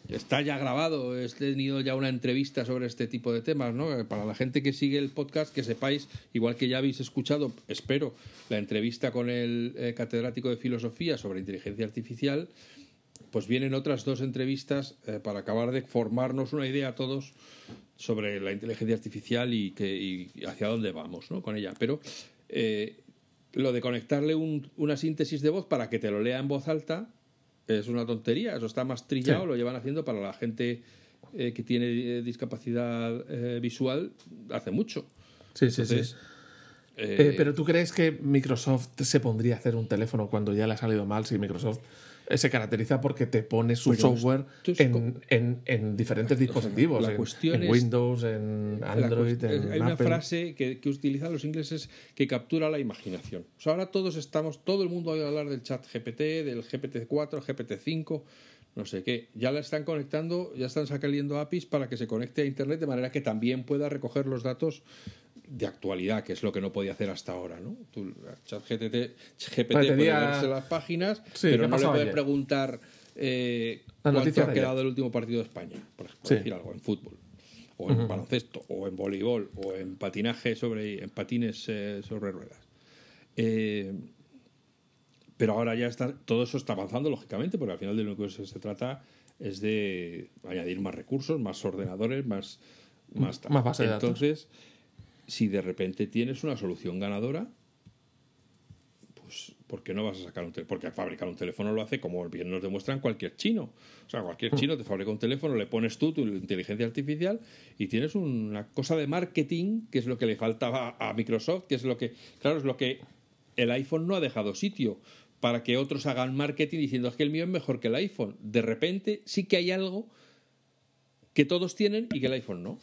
está ya grabado, he tenido ya una entrevista sobre este tipo de temas, ¿no? Para la gente que sigue el podcast, que sepáis, igual que ya habéis escuchado, espero, la entrevista con el eh, catedrático de filosofía sobre inteligencia artificial, pues vienen otras dos entrevistas eh, para acabar de formarnos una idea a todos sobre la inteligencia artificial y, que, hacia dónde vamos ¿no? con ella. Pero eh, lo de conectarle un- una síntesis de voz para que te lo lea en voz alta es una tontería. Eso está más trillado, Sí. lo llevan haciendo para la gente eh, que tiene eh, discapacidad eh, visual hace mucho. Sí, sí, Entonces, sí. Eh, pero ¿tú crees que Microsoft se pondría a hacer un teléfono cuando ya le ha salido mal? Si Microsoft se caracteriza porque te pone su software en, en- en diferentes dispositivos. la en- cuestión en, es- Windows, en Android, en hay una Apple. frase que, que utilizan los ingleses que captura la imaginación. O sea, ahora todos estamos, todo el mundo ha oído hablar del chat GPT, del GPT-4, GPT-5, no sé qué. Ya la están conectando, ya están sacando APIs para que se conecte a Internet de manera que también pueda recoger los datos de actualidad, que es lo que no podía hacer hasta ahora, ¿no? Tú, chat GPT, GPT Vale, te puede leerse las páginas, Sí, ¿qué pero no le puede ayer? preguntar eh, La cuánto ha quedado el último partido de España, por, por Sí. decir algo, en fútbol o en baloncesto, o en voleibol, o en patinaje sobre, en patines eh, sobre ruedas. Eh, pero ahora ya está, todo eso está avanzando, lógicamente, porque al final de lo que se, trata es de añadir más recursos, más ordenadores, más, más. Más base de datos. Si de repente tienes una solución ganadora, pues ¿por qué no vas a sacar un teléfono? Porque fabricar un teléfono lo hace, como bien nos demuestran, cualquier chino. O sea, cualquier chino te fabrica un teléfono, le pones tú tu inteligencia artificial y tienes una cosa de marketing, que es lo que le faltaba a Microsoft, que es lo que, claro, es lo que el iPhone no ha dejado sitio para que otros hagan marketing diciendo es que el mío es mejor que el iPhone. De repente sí que hay algo que todos tienen y que el iPhone no,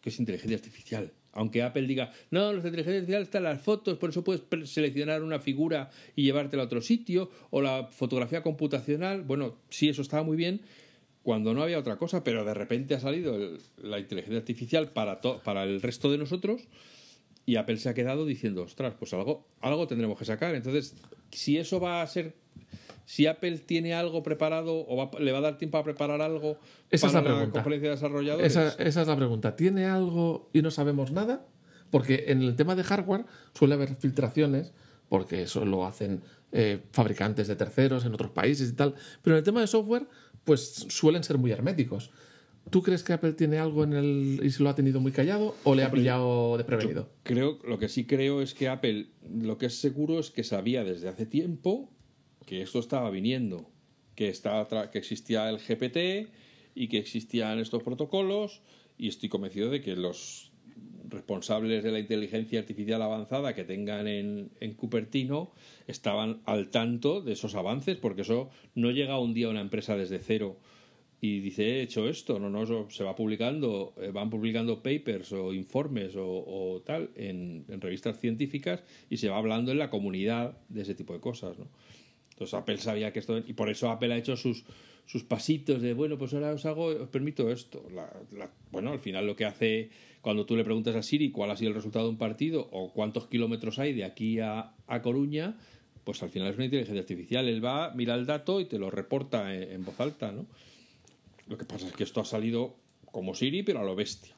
que es inteligencia artificial. Aunque Apple diga, no, los inteligencia artificial están las fotos, por eso puedes seleccionar una figura y llevártela a otro sitio, o la fotografía computacional, bueno, sí, eso estaba muy bien cuando no había otra cosa, pero de repente ha salido la inteligencia artificial para, para el resto de nosotros y Apple se ha quedado diciendo, ostras, pues algo, algo tendremos que sacar. Entonces, si eso va a ser, si Apple tiene algo preparado o va- le va a dar tiempo a preparar algo Esa es la pregunta. conferencia de desarrolladores. Esa, esa es la pregunta. ¿Tiene algo y no sabemos nada? Porque en el tema de hardware suele haber filtraciones, porque eso lo hacen eh, fabricantes de terceros en otros países y tal. Pero en el tema de software, pues suelen ser muy herméticos. ¿Tú crees que Apple tiene algo en el y se lo ha tenido muy callado o le ha pillado de prevenido? Creo, lo que sí creo es que Apple, lo que es seguro es que sabía desde hace tiempo que esto estaba viniendo, que, estaba que existía el GPT y que existían estos protocolos y estoy convencido de que los responsables de la inteligencia artificial avanzada que tengan en, en Cupertino estaban al tanto de esos avances, porque eso no llega un día a una empresa desde cero y dice, he hecho esto, no, no, se va publicando, eh, van publicando papers o informes o, o tal en, en revistas científicas y se va hablando en la comunidad de ese tipo de cosas, ¿no? Entonces Apple sabía que esto, y por eso Apple ha hecho sus, sus pasitos de, bueno, pues ahora os hago, os permito esto. Bueno, al final lo que hace cuando tú le preguntas a Siri cuál ha sido el resultado de un partido o cuántos kilómetros hay de aquí a, a Coruña, pues al final es una inteligencia artificial. Él va, mira el dato y te lo reporta en, en voz alta, ¿no? Lo que pasa es que esto ha salido como Siri, pero a lo bestia.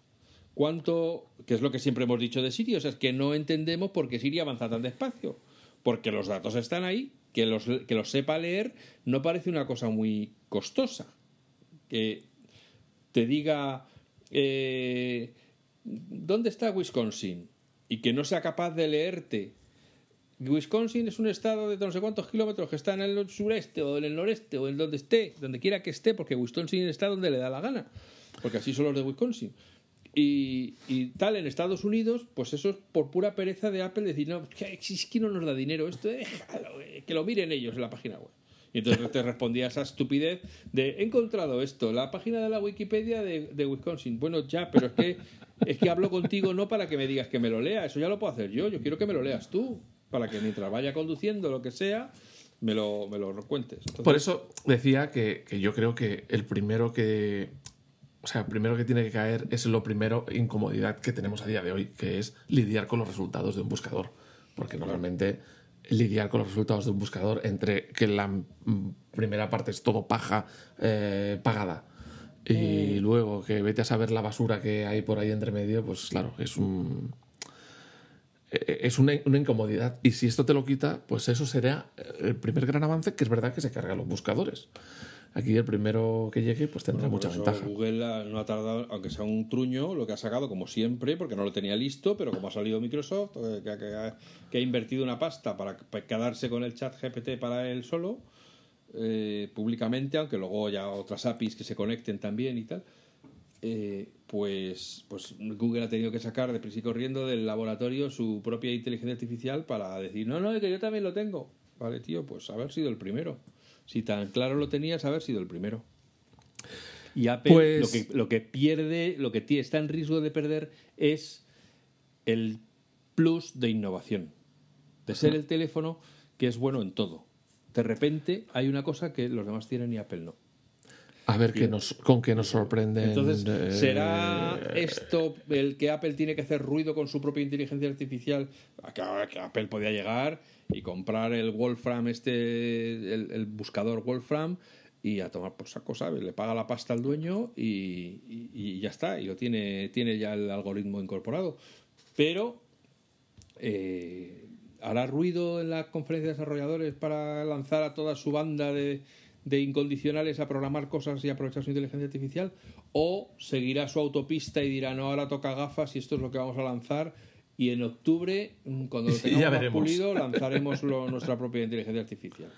¿Cuánto, que es lo que siempre hemos dicho de Siri? O sea, es que no entendemos por qué Siri avanza tan despacio. Porque los datos están ahí, que los, que los sepa leer no parece una cosa muy costosa. Que te diga, eh, ¿dónde está Wisconsin? Y que no sea capaz de leerte. Wisconsin es un estado de no sé cuántos kilómetros que está en el sureste o en el noreste o en donde esté, donde quiera que esté, porque Wisconsin está donde le da la gana, porque así son los de Wisconsin. Y, y tal, en Estados Unidos, pues eso es por pura pereza de Apple decir, no, es que no nos da dinero esto, déjalo, eh, que lo miren ellos en la página web. Y entonces te respondía esa estupidez de, he encontrado esto, la página de la Wikipedia de, de Wisconsin. Bueno, ya, pero es que, es que hablo contigo no para que me digas que me lo lea, eso ya lo puedo hacer yo, yo quiero que me lo leas tú, para que mientras vaya conduciendo, lo que sea, me lo, me lo cuentes. Entonces, Por eso decía que, que yo creo que el primero que. O sea, primero que tiene que caer es lo primero incomodidad que tenemos a día de hoy, que es lidiar con los resultados de un buscador. Porque normalmente lidiar con los resultados de un buscador entre que la primera parte es todo paja eh, pagada y luego que vete a saber la basura que hay por ahí entre medio, pues claro, es un eh, es una, una incomodidad. Y si esto te lo quita, pues eso será el primer gran avance, que es verdad que se carga los buscadores. Aquí el primero que llegue, pues tendrá mucha ventaja. Google no ha tardado, aunque sea un truño, lo que ha sacado, como siempre, porque no lo tenía listo, pero como ha salido Microsoft, eh, que, que ha, que ha invertido una pasta para, para quedarse con el chat GPT para él solo, eh, públicamente, aunque luego ya otras APIs que se conecten también y tal, eh, pues, pues Google ha tenido que sacar de prisa y corriendo del laboratorio su propia inteligencia artificial para decir, no, no, es que yo también lo tengo. Vale, tío, pues haber sido el primero. Si tan claro lo tenías, haber sido el primero. Y Apple Pues- lo, que, lo que pierde, lo que está en riesgo de perder es el plus de innovación. De ser el teléfono que es bueno en todo. De repente hay una cosa que los demás tienen y Apple no. A ver qué nos, con qué nos sorprenden. Entonces, eh, ¿será esto el que Apple tiene que hacer ruido con su propia inteligencia artificial? Que, Apple podía llegar y comprar el Wolfram, este, el, el buscador Wolfram, y a tomar por saco, ¿sabes? Le paga la pasta al dueño y, y- y ya está, y lo tiene, tiene ya el algoritmo incorporado. Pero eh, hará ruido en la conferencia de desarrolladores para lanzar a toda su banda de, de incondicionales a programar cosas y aprovechar su inteligencia artificial o seguirá su autopista y dirá no ahora toca gafas y esto es lo que vamos a lanzar y en octubre mm, cuando lo tengamos más pulido lanzaremos lo- nuestra propia inteligencia artificial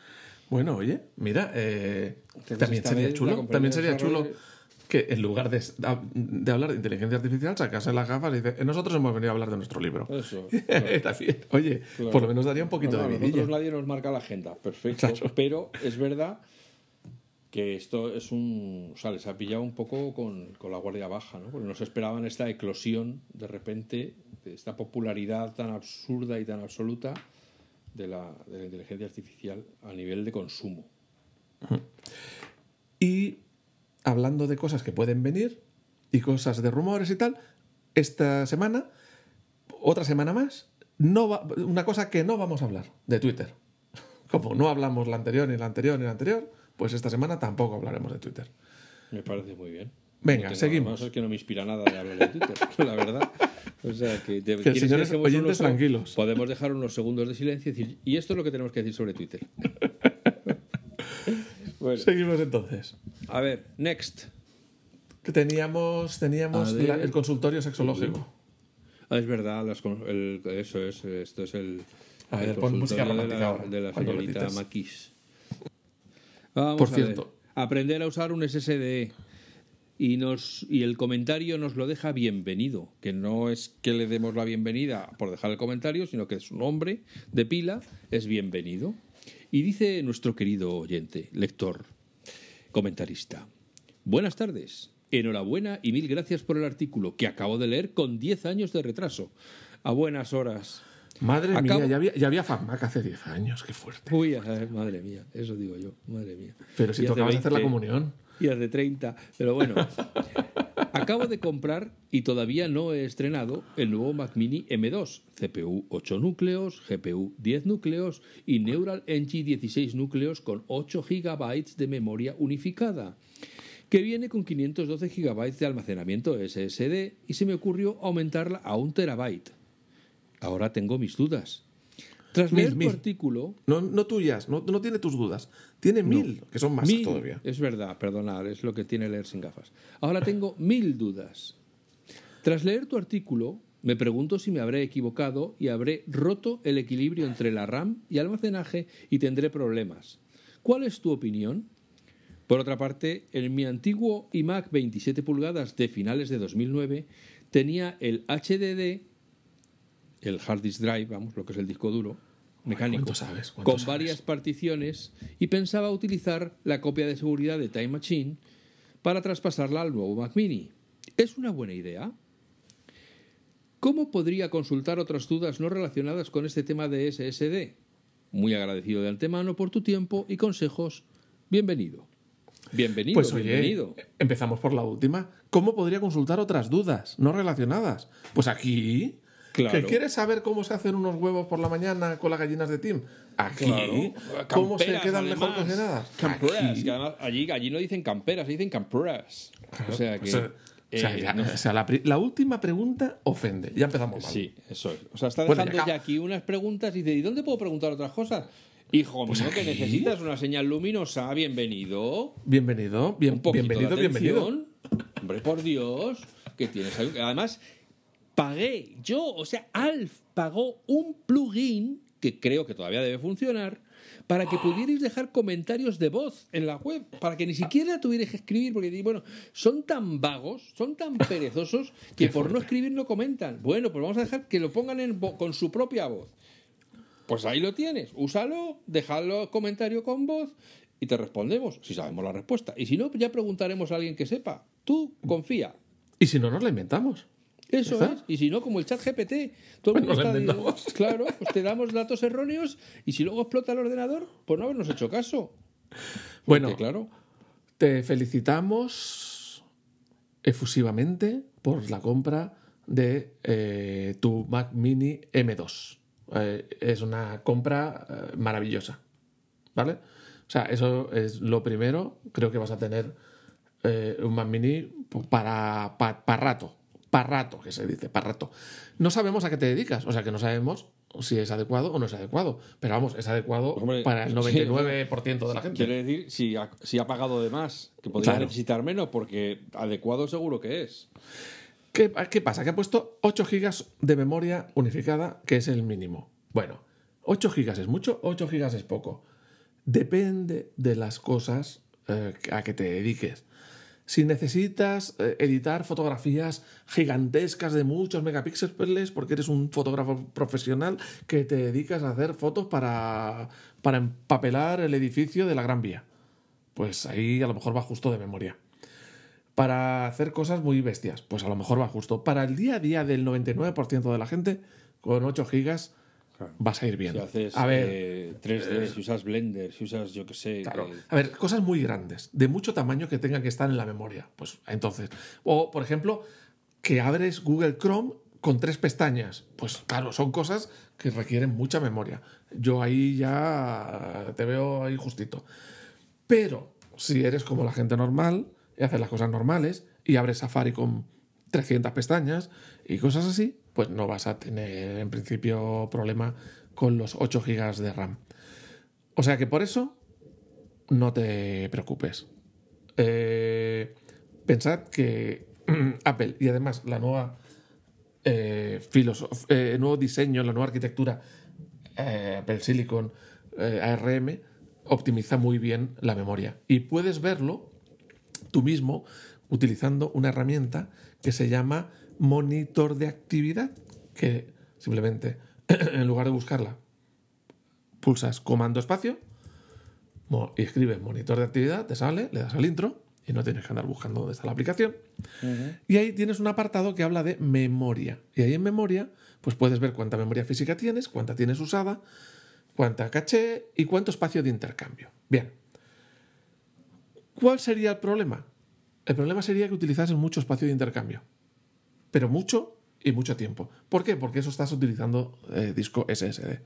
Bueno, oye, mira, eh, también sería chulo. También sería chulo que en lugar de, de hablar de inteligencia artificial, sacase las gafas y dice, nosotros hemos venido a hablar de nuestro libro. eso bien. Oye, Claro. por lo menos daría un poquito No, no, de nosotros vidilla. nadie nos marca la agenda, perfecto. Claro. Pero es verdad que esto es un. O sea, les ha pillado un poco con, con la guardia baja, ¿no? Porque no se esperaban esta eclosión de repente, esta popularidad tan absurda y tan absoluta de la, de la inteligencia artificial a nivel de consumo. Y hablando de cosas que pueden venir y cosas de rumores y tal, esta semana, otra semana más, no va- una cosa que no vamos a hablar de Twitter. Como no hablamos la anterior, ni la anterior, ni la anterior, pues esta semana tampoco hablaremos de Twitter. Me parece muy bien. Venga, No seguimos. es que no me inspira nada de hablar de Twitter, la verdad. O sea, que, te- ¿quieres señores dejemos oyentes unos- tranquilos. Podemos dejar unos segundos de silencio y decir, y esto es lo que tenemos que decir sobre Twitter. bueno, Seguimos entonces. a ver, next. Que teníamos teníamos la- el consultorio sexológico. Ah, es verdad, las el- eso es, esto es el, A el ver, pon música de la, de la señorita. Maquis. Vamos Por a ver. cierto. aprender a usar un SSD y nos y el comentario nos lo deja bienvenido, que no es que le demos la bienvenida por dejar el comentario, sino que su nombre de pila es bienvenido. Y dice nuestro querido oyente, lector, comentarista. Buenas tardes. Enhorabuena y mil gracias por el artículo que acabo de leer con 10 años de retraso. A buenas horas. Madre mía, ya había, ya había hace 10 años, qué fuerte. Uy, ay, madre mía, eso digo yo, madre mía. Pero si Y tocabas hacer la 20, comunión. Y hace 30, pero bueno. Acabo de comprar y todavía no he estrenado el nuevo Mac Mini M2, CPU 8 núcleos, GPU 10 núcleos y Neural Engine 16 núcleos con 8 GB de memoria unificada, que viene con 512 GB de almacenamiento SSD y se me ocurrió aumentarla a un terabyte. Ahora tengo mis dudas. Tras Mil, leer tu mil. artículo, No, no tuyas, no, no tiene tus dudas. Tiene mil, que son más Mil. todavía. Es verdad, perdonad, es lo que tiene leer sin gafas. Ahora tengo mil dudas. Tras leer tu artículo, me pregunto si me habré equivocado y habré roto el equilibrio entre la RAM y almacenaje y tendré problemas. ¿Cuál es tu opinión? Por otra parte, en mi antiguo iMac 27 pulgadas de finales de 2009 tenía el HDD, el hard disk drive, vamos, lo que es el disco duro mecánico, ¿cuánto sabes? ¿Cuánto con sabes? varias particiones y pensaba utilizar la copia de seguridad de Time Machine para traspasarla al nuevo Mac Mini. ¿Es una buena idea? ¿Cómo podría consultar otras dudas no relacionadas con este tema de SSD? Muy agradecido de antemano por tu tiempo y consejos. Bienvenido. Bienvenido, Pues oye, bienvenido. empezamos por la última. ¿Cómo podría consultar otras dudas no relacionadas? Pues aquí. Claro. ¿Que quieres saber cómo se hacen unos huevos por la mañana con las gallinas de Tim? Aquí. Claro. ¿Cómo se quedan mejor cocinadas? Camperas, Aquí. que además allí, allí no dicen camperas, dicen camperas. O sea que. O sea, o sea, eh, ya- no- o sea, la, última pregunta ofende. Ya empezamos mal. Sí, eso es. O sea, está Bueno, dejando ya aquí unas preguntas y dice, ¿y dónde puedo preguntar otras cosas? Hijo Pues mío, que necesitas una señal luminosa, bienvenido. Bienvenido, bien, Un poquito bienvenido, de bienvenido. Hombre, por Dios, que tienes Además, pagué yo, o sea, Alf pagó un plugin que creo que todavía debe funcionar para que pudierais dejar comentarios de voz en la web, para que ni siquiera tuvierais que escribir, porque bueno, son tan vagos, son tan perezosos que por no escribir no comentan. Bueno, pues vamos a dejar que lo pongan en con su propia voz. Pues ahí lo tienes, úsalo, déjalo comentario con voz y te respondemos si sabemos la respuesta. Y si no, ya preguntaremos a alguien que sepa. Tú confía. Y si no, nos la inventamos. Eso ¿Está? es. Y si no, como el chat GPT, todo el Pues mundo está inventamos. Claro, pues te damos datos erróneos y si luego explota el ordenador, pues no habernos hecho caso. Bueno, claro. te felicitamos efusivamente por la compra de eh, tu Mac Mini M2. Eh, es una compra eh, maravillosa. ¿Vale? O sea, eso es lo primero. Creo que vas a tener un Mac Mini para, pa- para rato. Para rato, que se dice, para rato. No sabemos a qué te dedicas, o sea que no sabemos si es adecuado o no es adecuado. Pero vamos, es adecuado Hombre, para el sí, 99% de la gente. Quiere decir, si ha, si ha pagado de más, que podría Claro. necesitar menos, porque adecuado seguro que es. ¿Qué, qué pasa? Que ha puesto 8 gigas de memoria unificada, que es el mínimo. Bueno, 8 gigas es mucho, 8 gigas es poco. Depende de las cosas eh, a que te dediques. Si necesitas eh, editar fotografías gigantescas de muchos megapíxeles porque eres un fotógrafo profesional que te dedicas a hacer fotos para, para empapelar el edificio de la Gran Vía, pues ahí a lo mejor va justo de memoria para hacer cosas muy bestias. Pues a lo mejor va justo. Para el día a día del 99% de la gente, con 8 gigas vas a ir bien. Si haces a ver, eh, 3D, si usas Blender, si usas, yo que sé. claro. que- a ver, cosas muy grandes, de mucho tamaño que tengan que estar en la memoria. Pues entonces. O, por ejemplo, que abres Google Chrome con tres pestañas. Pues claro, son cosas que requieren mucha memoria. Yo ahí ya te veo ahí justito. Pero si eres como la gente normal y haces las cosas normales y abres Safari con 300 pestañas y cosas así, pues no vas a tener en principio problema con los 8 GB de RAM. O sea que por eso no te preocupes. Eh, pensad que Apple y además la nueva eh, eh, nuevo diseño, la nueva arquitectura Apple Silicon ARM optimiza muy bien la memoria. Y puedes verlo tú mismo utilizando una herramienta que se llama monitor de actividad, que simplemente en lugar de buscarla, pulsas comando espacio y escribes monitor de actividad, te sale, le das al intro y no tienes que andar buscando dónde está la aplicación. Y ahí tienes un apartado que habla de memoria. Y ahí en memoria, pues puedes ver cuánta memoria física tienes, cuánta tienes usada, cuánta caché y cuánto espacio de intercambio. Bien. ¿Cuál sería el problema? El problema sería que utilizases mucho espacio de intercambio. Pero mucho y mucho tiempo. ¿Por qué? Porque eso estás utilizando eh, disco SSD.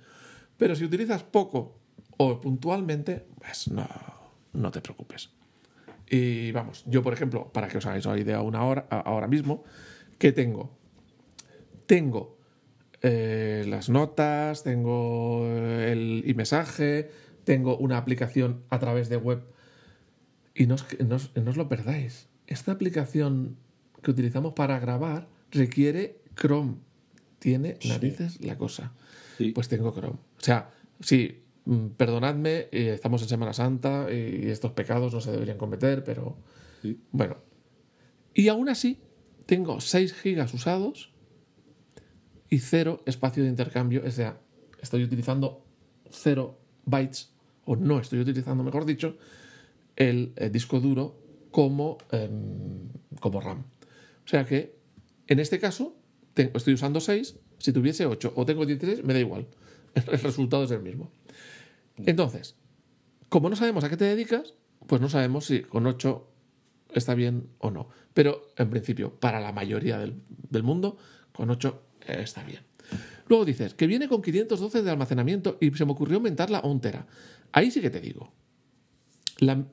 Pero si utilizas poco o puntualmente, pues no, te preocupes. Y vamos, yo por ejemplo, para que os hagáis una idea una hora, ahora mismo, ¿qué tengo? Tengo eh, las notas, tengo eh, el e-mensaje, tengo una aplicación a través de web. Y no no os lo perdáis. Esta aplicación que utilizamos para grabar requiere Chrome. Tiene narices la cosa. Sí. Pues tengo Chrome. O sea, sí, mm, perdonadme, eh, estamos en Semana Santa y estos pecados no se deberían cometer, pero Sí. bueno. Y aún así, tengo 6 gigas usados y cero espacio de intercambio. O sea, estoy utilizando 0 bytes, o no estoy utilizando, mejor dicho, el, eh, disco duro como, em, como RAM. O sea que, en este caso, estoy usando 6. Si tuviese 8 o tengo 16, me da igual. El resultado es el mismo. Entonces, como no sabemos a qué te dedicas, pues no sabemos si con 8 está bien o no. Pero en principio, para la mayoría del, mundo, con 8 eh, está bien. Luego dices que viene con 512 de almacenamiento y se me ocurrió aumentarla a un tera. Ahí sí que te digo.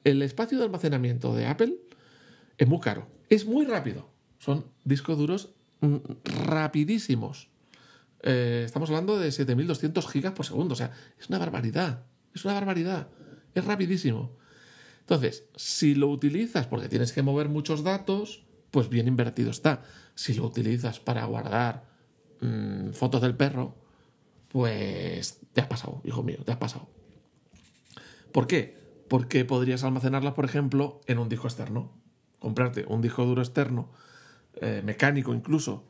El espacio de almacenamiento de Apple es muy caro. Es muy rápido. Son discos duros mm, rapidísimos. Eh, estamos hablando de 7200 gigas por segundo. O sea, es una barbaridad. Es una barbaridad. Es rapidísimo. Entonces, si lo utilizas porque tienes que mover muchos datos, pues bien invertido está. Si lo utilizas para guardar mm, fotos del perro, pues te has pasado, hijo mío, te has pasado. ¿Por qué? Porque podrías almacenarlas, por ejemplo, en un disco externo. Comprarte un disco duro externo, eh, mecánico incluso,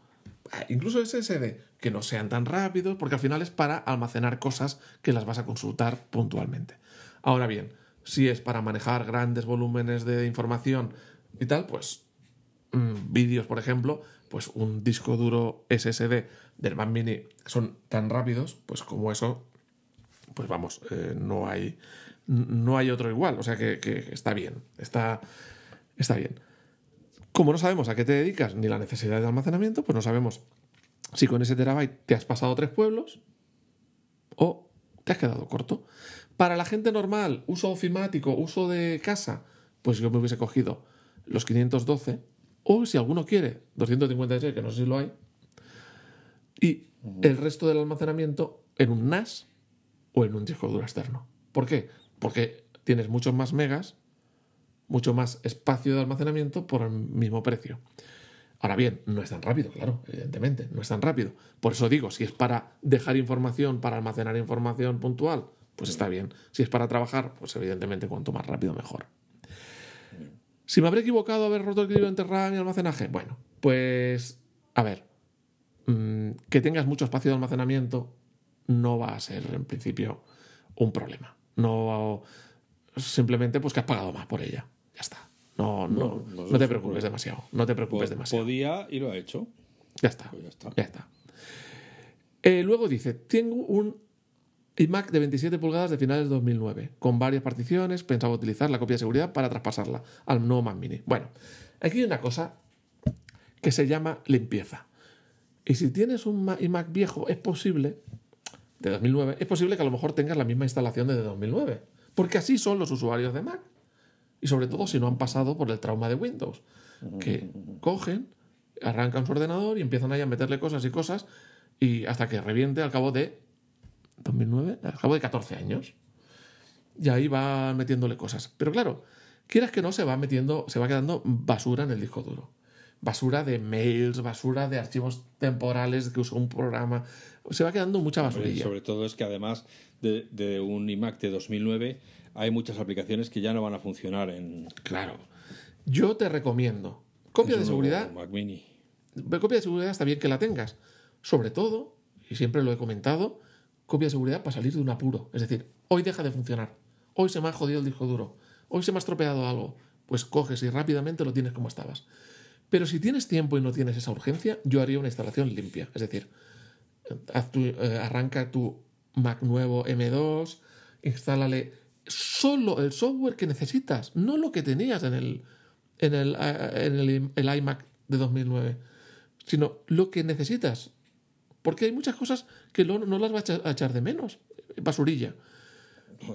ah, incluso SSD, que no sean tan rápidos, porque al final es para almacenar cosas que las vas a consultar puntualmente. Ahora bien, Si es para manejar grandes volúmenes de información y tal, pues mm, vídeos, por ejemplo, pues un disco duro SSD del Mac Mini son tan rápidos, pues como eso, pues vamos, eh, no hay no hay otro igual, o sea que, que está bien, está, está bien. Como no sabemos a qué te dedicas ni la necesidad de almacenamiento, pues no sabemos si con ese terabyte te has pasado tres pueblos o te has quedado corto. Para la gente normal, uso ofimático, uso de casa, pues yo me hubiese cogido los 512 o si alguno quiere 256, que no sé si lo hay, y el resto del almacenamiento en un NAS o en un disco duro externo. ¿Por qué? Porque tienes muchos más megas, mucho más espacio de almacenamiento por el mismo precio. Ahora bien, no es tan rápido, claro, evidentemente, no es tan rápido. Por eso digo, si es para dejar información, para almacenar información puntual, pues está bien. Si es para trabajar, pues evidentemente cuanto más rápido mejor. Si me habré equivocado haber roto el equilibrio entre RAM y almacenaje, bueno, pues a ver, mm, que tengas mucho espacio de almacenamiento no va a ser en principio un problema. No simplemente pues que has pagado más por ella. Ya está. No, no, no, te preocupes demasiado. No te preocupes demasiado. Podía y lo ha hecho. Ya está. Pues ya está. Eh, luego dice, tengo un iMac de 27 pulgadas de finales de 2009, con varias particiones, pensaba utilizar la copia de seguridad para traspasarla al nuevo Mac Mini. Bueno, aquí hay una cosa que se llama limpieza. Y si tienes un iMac viejo, es posible, de 2009, es posible que a lo mejor tengas la misma instalación de 2009. Porque así son los usuarios de Mac. Y sobre todo si no han pasado por el trauma de Windows. Que cogen, arrancan su ordenador y empiezan ahí a meterle cosas y cosas y hasta que reviente al cabo de 2009, al cabo de 14 años. Y ahí va metiéndole cosas. Pero claro, quieras que no, se va metiendo, se va quedando basura en el disco duro. Basura de mails, basura de archivos temporales que usó un programa. Se va quedando mucha basurilla. sobre todo es que además de, de un iMac de 2009 hay muchas aplicaciones que ya no van a funcionar en... Claro. Yo te recomiendo. Copia de seguridad. Mac Mini. Copia de seguridad está bien que la tengas. Sobre todo, y siempre lo he comentado, copia de seguridad para salir de un apuro. Es decir, hoy deja de funcionar. Hoy se me ha jodido el disco duro. Hoy se me ha estropeado algo. Pues coges y rápidamente lo tienes como estabas. Pero si tienes tiempo y no tienes esa urgencia, yo haría una instalación limpia. Es decir, eh, arranca tu Mac nuevo M2, instálale solo el software que necesitas, no lo que tenías en el, en el, eh, en el, iMac de 2009, sino lo que necesitas. Porque hay muchas cosas que no, las vas a echar de menos, basurilla.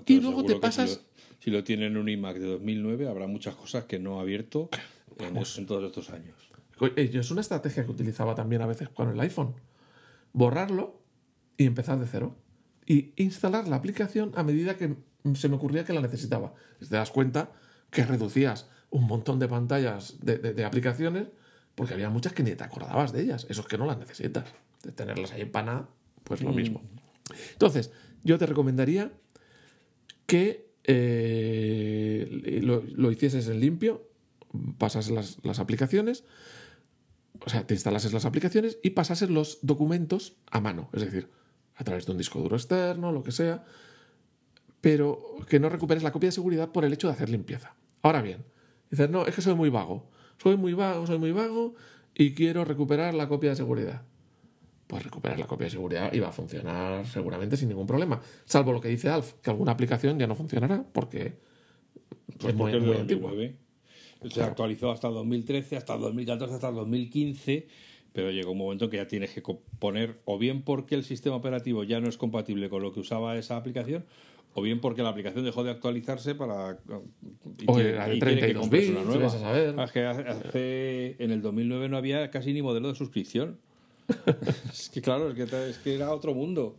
y luego te pasas... Si lo, tienen en un iMac de 2009, habrá muchas cosas que no ha abierto en, en todos estos años. Es una estrategia que utilizaba también a veces con el iPhone. Borrarlo y empezar de cero. Y instalar la aplicación a medida que se me ocurría que la necesitaba. Te das cuenta que reducías un montón de pantallas de, aplicaciones porque había muchas que ni te acordabas de ellas. Eso es que no las necesitas. De tenerlas ahí para nada, pues lo mm. mismo. Entonces, yo te recomendaría que eh, lo, hicieses en limpio, pasas las, las, aplicaciones, o sea, te instalases las aplicaciones y pasases los documentos a mano, es decir, a través de un disco duro externo, lo que sea, pero que no recuperes la copia de seguridad por el hecho de hacer limpieza. Ahora bien, dices, no, es que soy muy vago. Soy muy vago, soy muy vago y quiero recuperar la copia de seguridad. Pues recuperar la copia de seguridad y va a funcionar seguramente sin ningún problema. Salvo lo que dice Alf, que alguna aplicación ya no funcionará porque pues es muy, antigua. Se actualizó hasta el 2013, hasta el 2014, hasta el 2015 pero llega un momento que ya tienes que poner o bien porque el sistema operativo ya no es compatible con lo que usaba esa aplicación o bien porque la aplicación dejó de actualizarse para y, o tiene, que comprarse una nueva. Saber. Es que hace, en el 2009 no había casi ni modelo de suscripción. es que claro, es que, es que era otro mundo.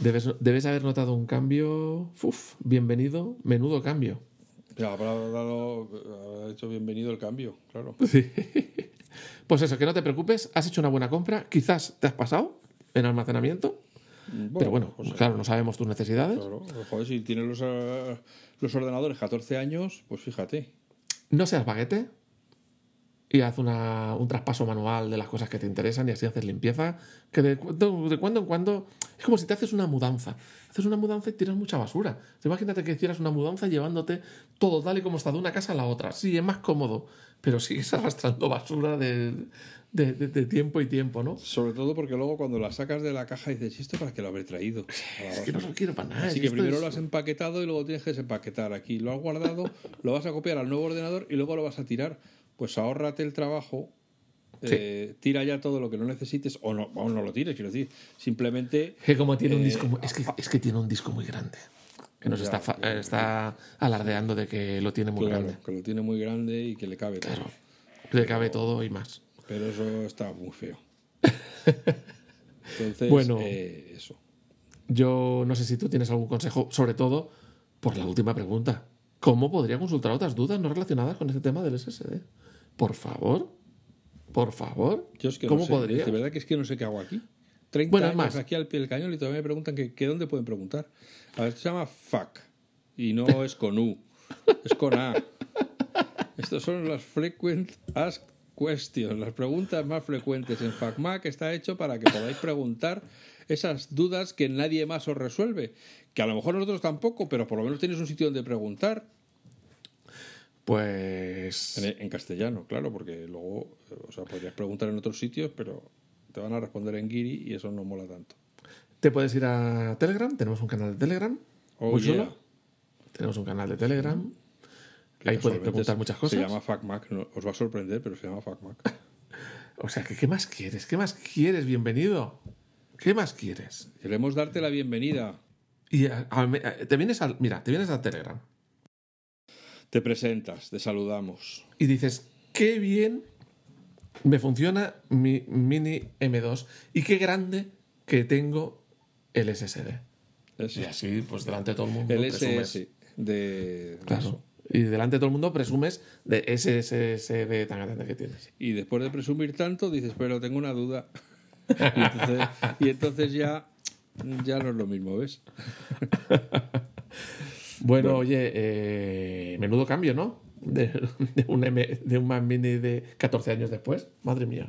Debes, debes, haber notado un cambio. Uf, bienvenido, menudo cambio. Ya, habrá, dado, habrá hecho bienvenido el cambio, claro. Sí. Pues eso, que no te preocupes, has hecho una buena compra, quizás te has pasado en almacenamiento, pero bueno, pues, claro, no sabemos tus necesidades. Claro, joder, si tienes los, los ordenadores 14 años, pues fíjate. No seas baguete y haz una, un traspaso manual de las cosas que te interesan y así haces limpieza. Que de, cuando- de cuando en cuando es como si te haces una mudanza. Haces una mudanza y tiras mucha basura. Imagínate que hicieras una mudanza llevándote todo tal y como está de una casa a la otra. Sí, es más cómodo, pero sigues arrastrando basura de, de- de- tiempo y tiempo, ¿no? Sobre todo porque luego cuando la sacas de la caja dices, ¿y esto para qué lo habré traído? Es que no basura". lo quiero para nada. Así que primero es- lo has empaquetado y luego tienes que desempaquetar. Aquí lo has guardado, lo vas a copiar al nuevo ordenador y luego lo vas a tirar. Pues ahórrate el trabajo, eh, tira ya todo lo que no necesites o no, o no lo tires, quiero decir. Simplemente Es que como tiene un Eh, disco muy- es, que, es que tiene un disco muy grande. Que nos está, claro. está alardeando de que lo tiene muy claro, grande. que lo tiene muy grande y que le cabe todo. Claro. Le cabe todo y más. Pero eso está muy feo. Entonces, Bueno. eh, eso. Yo no sé si tú tienes algún consejo, sobre todo por la última pregunta. ¿Cómo podría consultar otras dudas no relacionadas con este tema del SSD? Por favor. Por favor. Yo es que ¿Cómo no sé, podría? De verdad que es que no sé qué hago aquí. 30 Bueno, años más. aquí al pie del cañón y todavía me preguntan que, que dónde pueden preguntar. A ver, esto se llama FAQ y no es con U, es con A. Estos son las Frequent Asked Questions, las preguntas más frecuentes en FAQMAC está hecho para que podáis preguntar esas dudas que nadie más os resuelve. Que a lo mejor nosotros tampoco, pero por lo menos tenéis un sitio donde preguntar. Pues. En, en castellano, claro, porque luego, eh, o sea, podrías preguntar en otros sitios, pero te van a responder en Giri y eso no mola tanto. Te puedes ir a Telegram. Tenemos un canal de Telegram. Oh, yeah. Tenemos un canal de Telegram. Que Ahí puedes preguntar se- muchas Se cosas. llama FacMac, no- os va a sorprender, pero se llama FacMac. O sea, que, ¿qué más quieres? ¿Qué más quieres? Bienvenido. ¿Qué más quieres? Queremos darte la bienvenida. Y a- a- te vienes al. Mira, te vienes a Telegram. Te presentas, te saludamos. y dices, qué bien me funciona mi mini M2 y qué grande que tengo el SSD. Y así, pues delante de todo el mundo el presumes. De, Claro. Y delante de todo el mundo presumes de ese SSD tan grande que tienes. Y después de presumir tanto, dices, pero tengo una duda. y, entonces, y entonces ya, ya no es lo mismo, ¿ves? Bueno, oye, eh, menudo cambio, ¿no? De, de un M, de un Mac Mini de 14 años después. Madre mía.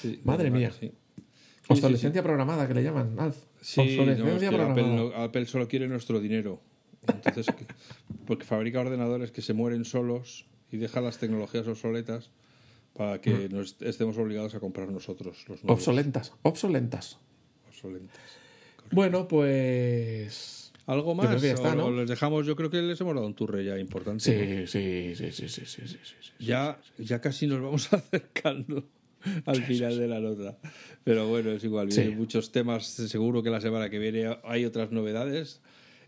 Sí, Madre mía. Sí, Obsolescencia programada, que le llaman, Alf. Sí, no, es que Obsolescencia Apple, programada. no- Apple solo quiere nuestro dinero. Entonces, que- porque fabrica ordenadores que se mueren solos y deja las tecnologías obsoletas para que nos estemos obligados a comprar nosotros los nuevos. Obsolentas, obsolentas. obsolentas. Bueno, pues. ¿Algo más? Yo creo que ya está, ¿no? les dejamos, yo creo que les hemos dado un turre ya importante. Sí, sí, sí, sí, sí, sí, sí, sí ya, ya casi nos vamos acercando al final de la nota. Pero bueno, es igual, vienen muchos temas, seguro que la semana que viene hay otras novedades.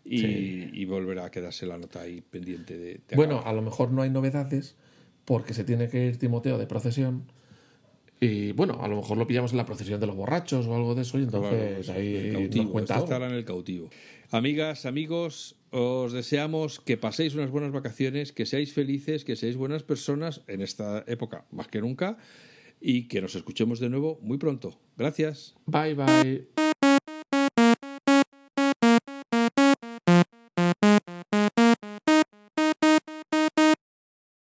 Y, y volverá a quedarse la nota ahí pendiente de... de bueno, a lo mejor no hay novedades porque se tiene que ir Timoteo de procesión y bueno, a lo mejor lo pillamos en la procesión de los borrachos o algo de eso y entonces Claro, pues, ahí el nos cautivo, cuenta algo. estará en el cautivo. Amigas, amigos, os deseamos que paséis unas buenas vacaciones, que seáis felices, que seáis buenas personas en esta época más que nunca y que nos escuchemos de nuevo muy pronto. Gracias. Bye, bye.